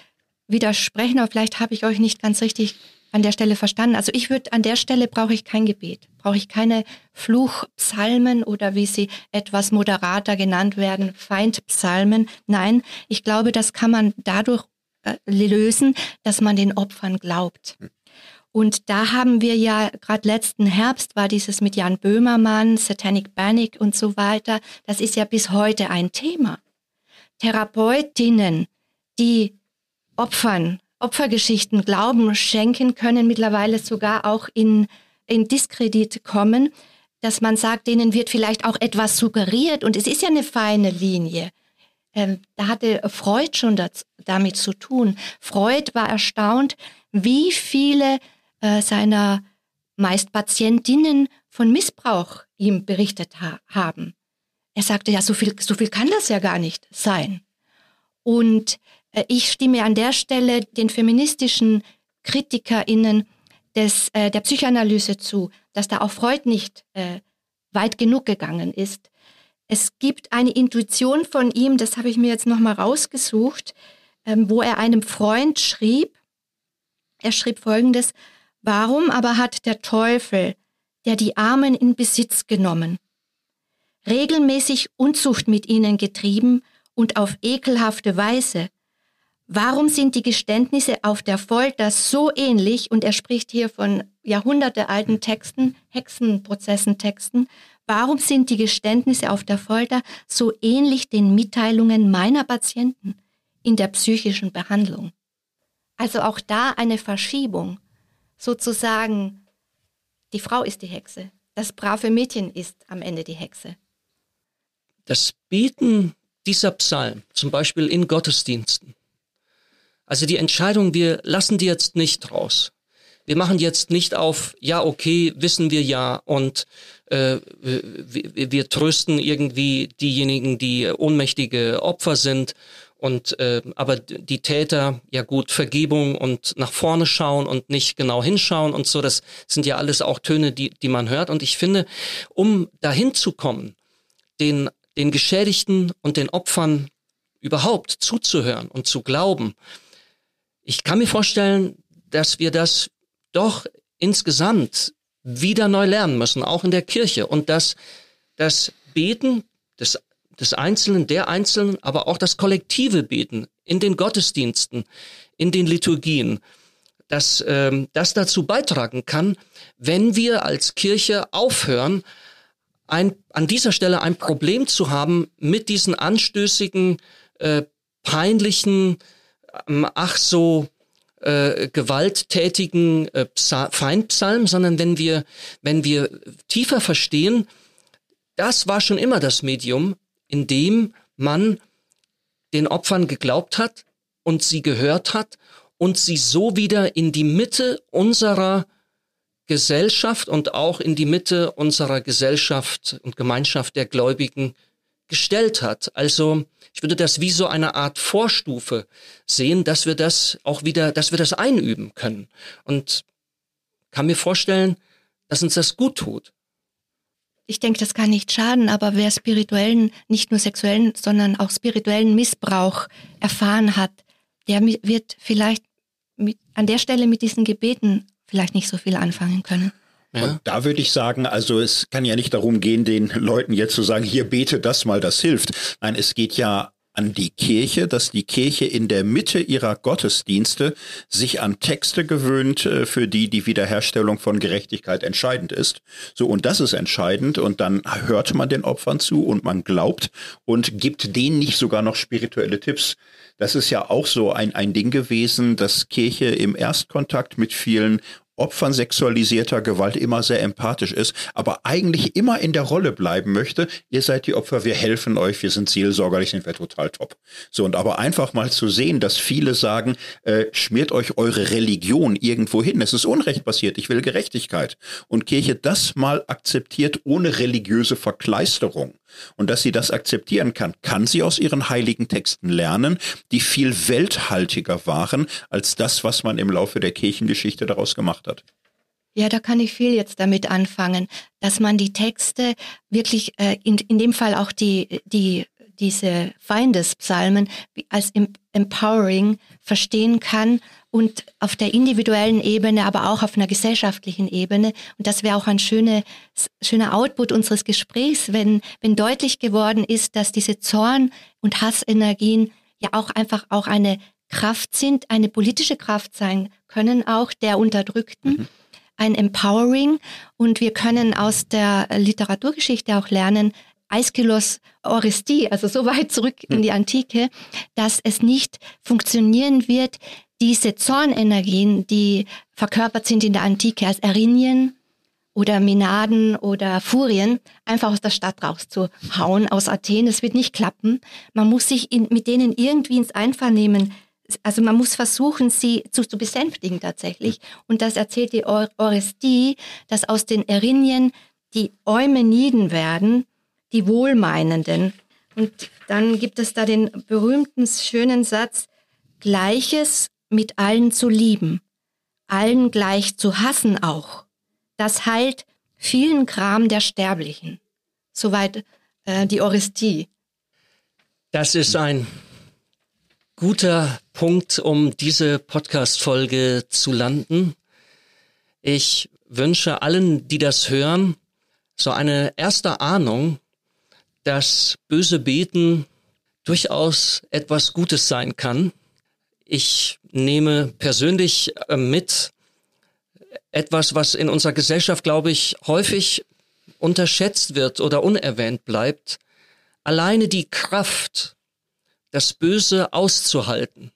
widersprechen, aber vielleicht habe ich euch nicht ganz richtig an der Stelle verstanden. Also ich würde an der Stelle brauche ich kein Gebet, brauche ich keine Fluchpsalmen oder wie sie etwas moderater genannt werden, Feindpsalmen. Nein, ich glaube, das kann man dadurch äh, lösen, dass man den Opfern glaubt. Und da haben wir ja gerade letzten Herbst war dieses mit Jan Böhmermann, Satanic Panic und so weiter. Das ist ja bis heute ein Thema. Therapeutinnen, die Opfern Opfergeschichten Glauben schenken, können mittlerweile sogar auch in, in Diskredit kommen, dass man sagt, denen wird vielleicht auch etwas suggeriert und es ist ja eine feine Linie. Ähm, da hatte Freud schon das, damit zu tun. Freud war erstaunt, wie viele äh, seiner meist Patientinnen von Missbrauch ihm berichtet ha haben. Er sagte, ja, so viel, so viel kann das ja gar nicht sein. Und äh, ich stimme an der Stelle den feministischen KritikerInnen des, äh, der Psychoanalyse zu, dass da auch Freud nicht äh, weit genug gegangen ist. Es gibt eine Intuition von ihm, das habe ich mir jetzt nochmal rausgesucht, ähm, wo er einem Freund schrieb, er schrieb folgendes, warum aber hat der Teufel, der die Armen in Besitz genommen, regelmäßig Unzucht mit ihnen getrieben und auf ekelhafte Weise, Warum sind die Geständnisse auf der Folter so ähnlich? Und er spricht hier von jahrhundertealten Texten, Hexenprozessen, Texten. Warum sind die Geständnisse auf der Folter so ähnlich den Mitteilungen meiner Patienten in der psychischen Behandlung? Also auch da eine Verschiebung. Sozusagen, die Frau ist die Hexe. Das brave Mädchen ist am Ende die Hexe. Das Beten dieser Psalm, zum Beispiel in Gottesdiensten, also die Entscheidung, wir lassen die jetzt nicht raus. Wir machen jetzt nicht auf, ja, okay, wissen wir ja und äh, wir, wir trösten irgendwie diejenigen, die ohnmächtige Opfer sind und äh, aber die Täter, ja gut, Vergebung und nach vorne schauen und nicht genau hinschauen und so, das sind ja alles auch Töne, die, die man hört. Und ich finde, um dahin zu kommen, den, den Geschädigten und den Opfern überhaupt zuzuhören und zu glauben, ich kann mir vorstellen, dass wir das doch insgesamt wieder neu lernen müssen, auch in der Kirche. Und dass das Beten des, des Einzelnen, der Einzelnen, aber auch das kollektive Beten in den Gottesdiensten, in den Liturgien, dass ähm, das dazu beitragen kann, wenn wir als Kirche aufhören, ein, an dieser Stelle ein Problem zu haben mit diesen anstößigen, äh, peinlichen, ach so äh, gewalttätigen äh, Feindpsalm, sondern wenn wir, wenn wir tiefer verstehen, das war schon immer das Medium, in dem man den Opfern geglaubt hat und sie gehört hat und sie so wieder in die Mitte unserer Gesellschaft und auch in die Mitte unserer Gesellschaft und Gemeinschaft der Gläubigen gestellt hat. Also ich würde das wie so eine Art Vorstufe sehen, dass wir das auch wieder, dass wir das einüben können. Und kann mir vorstellen, dass uns das gut tut. Ich denke, das kann nicht schaden, aber wer spirituellen, nicht nur sexuellen, sondern auch spirituellen Missbrauch erfahren hat, der wird vielleicht mit, an der Stelle mit diesen Gebeten vielleicht nicht so viel anfangen können. Ja. Und da würde ich sagen, also es kann ja nicht darum gehen, den Leuten jetzt zu sagen, hier bete das mal, das hilft. Nein, es geht ja an die Kirche, dass die Kirche in der Mitte ihrer Gottesdienste sich an Texte gewöhnt, äh, für die die Wiederherstellung von Gerechtigkeit entscheidend ist. So, und das ist entscheidend. Und dann hört man den Opfern zu und man glaubt und gibt denen nicht sogar noch spirituelle Tipps. Das ist ja auch so ein, ein Ding gewesen, dass Kirche im Erstkontakt mit vielen Opfern sexualisierter Gewalt immer sehr empathisch ist, aber eigentlich immer in der Rolle bleiben möchte, ihr seid die Opfer, wir helfen euch, wir sind seelsorgerlich, sind wir total top. So, und aber einfach mal zu sehen, dass viele sagen, äh, schmiert euch eure Religion irgendwo hin. Es ist Unrecht passiert, ich will Gerechtigkeit. Und Kirche das mal akzeptiert ohne religiöse Verkleisterung und dass sie das akzeptieren kann, kann sie aus ihren heiligen Texten lernen, die viel welthaltiger waren als das, was man im Laufe der Kirchengeschichte daraus gemacht hat. Ja, da kann ich viel jetzt damit anfangen, dass man die Texte wirklich, äh, in, in dem Fall auch die, die diese Feindespsalmen als empowering verstehen kann und auf der individuellen Ebene, aber auch auf einer gesellschaftlichen Ebene. Und das wäre auch ein schöne, schöner Output unseres Gesprächs, wenn, wenn deutlich geworden ist, dass diese Zorn- und Hassenergien ja auch einfach auch eine Kraft sind, eine politische Kraft sein können, auch der Unterdrückten. Mhm. Ein Empowering und wir können aus der Literaturgeschichte auch lernen, Aeschylus Orestie, also so weit zurück in die Antike, dass es nicht funktionieren wird, diese Zornenergien, die verkörpert sind in der Antike als Erinien oder Menaden oder Furien, einfach aus der Stadt rauszuhauen, aus Athen. Es wird nicht klappen. Man muss sich in, mit denen irgendwie ins Einvernehmen also man muss versuchen, sie zu, zu besänftigen tatsächlich. Und das erzählt die Orestie, dass aus den Erinien die Eumeniden werden, die Wohlmeinenden. Und dann gibt es da den berühmten, schönen Satz, Gleiches mit allen zu lieben, allen gleich zu hassen auch. Das heilt vielen Kram der Sterblichen. Soweit äh, die Orestie. Das ist ein guter Punkt, um diese Podcast-Folge zu landen. Ich wünsche allen, die das hören, so eine erste Ahnung, dass böse Beten durchaus etwas Gutes sein kann. Ich nehme persönlich äh, mit etwas, was in unserer Gesellschaft, glaube ich, häufig unterschätzt wird oder unerwähnt bleibt. Alleine die Kraft, das Böse auszuhalten,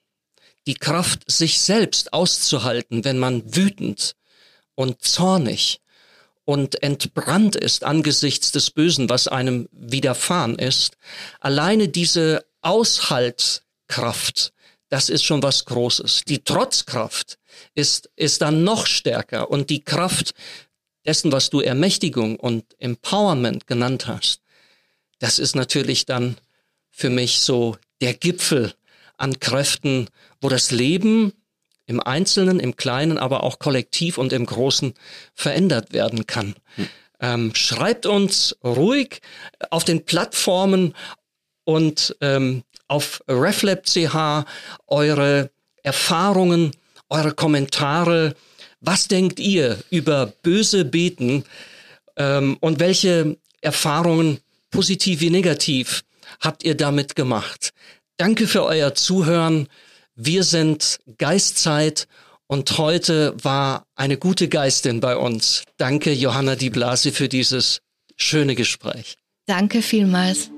die Kraft, sich selbst auszuhalten, wenn man wütend und zornig und entbrannt ist angesichts des Bösen, was einem widerfahren ist, alleine diese Aushaltkraft, das ist schon was Großes. Die Trotzkraft ist, ist dann noch stärker und die Kraft dessen, was du Ermächtigung und Empowerment genannt hast, das ist natürlich dann für mich so der Gipfel an Kräften, wo das Leben im Einzelnen, im Kleinen, aber auch kollektiv und im Großen verändert werden kann. Hm. Ähm, schreibt uns ruhig auf den Plattformen und ähm, auf RefLab.ch eure Erfahrungen, eure Kommentare. Was denkt ihr über böse Beten ähm, und welche Erfahrungen, positiv wie negativ, habt ihr damit gemacht? Danke für euer Zuhören. Wir sind Geistzeit und heute war eine gute Geistin bei uns. Danke, Johanna Di Blasi, für dieses schöne Gespräch. Danke vielmals.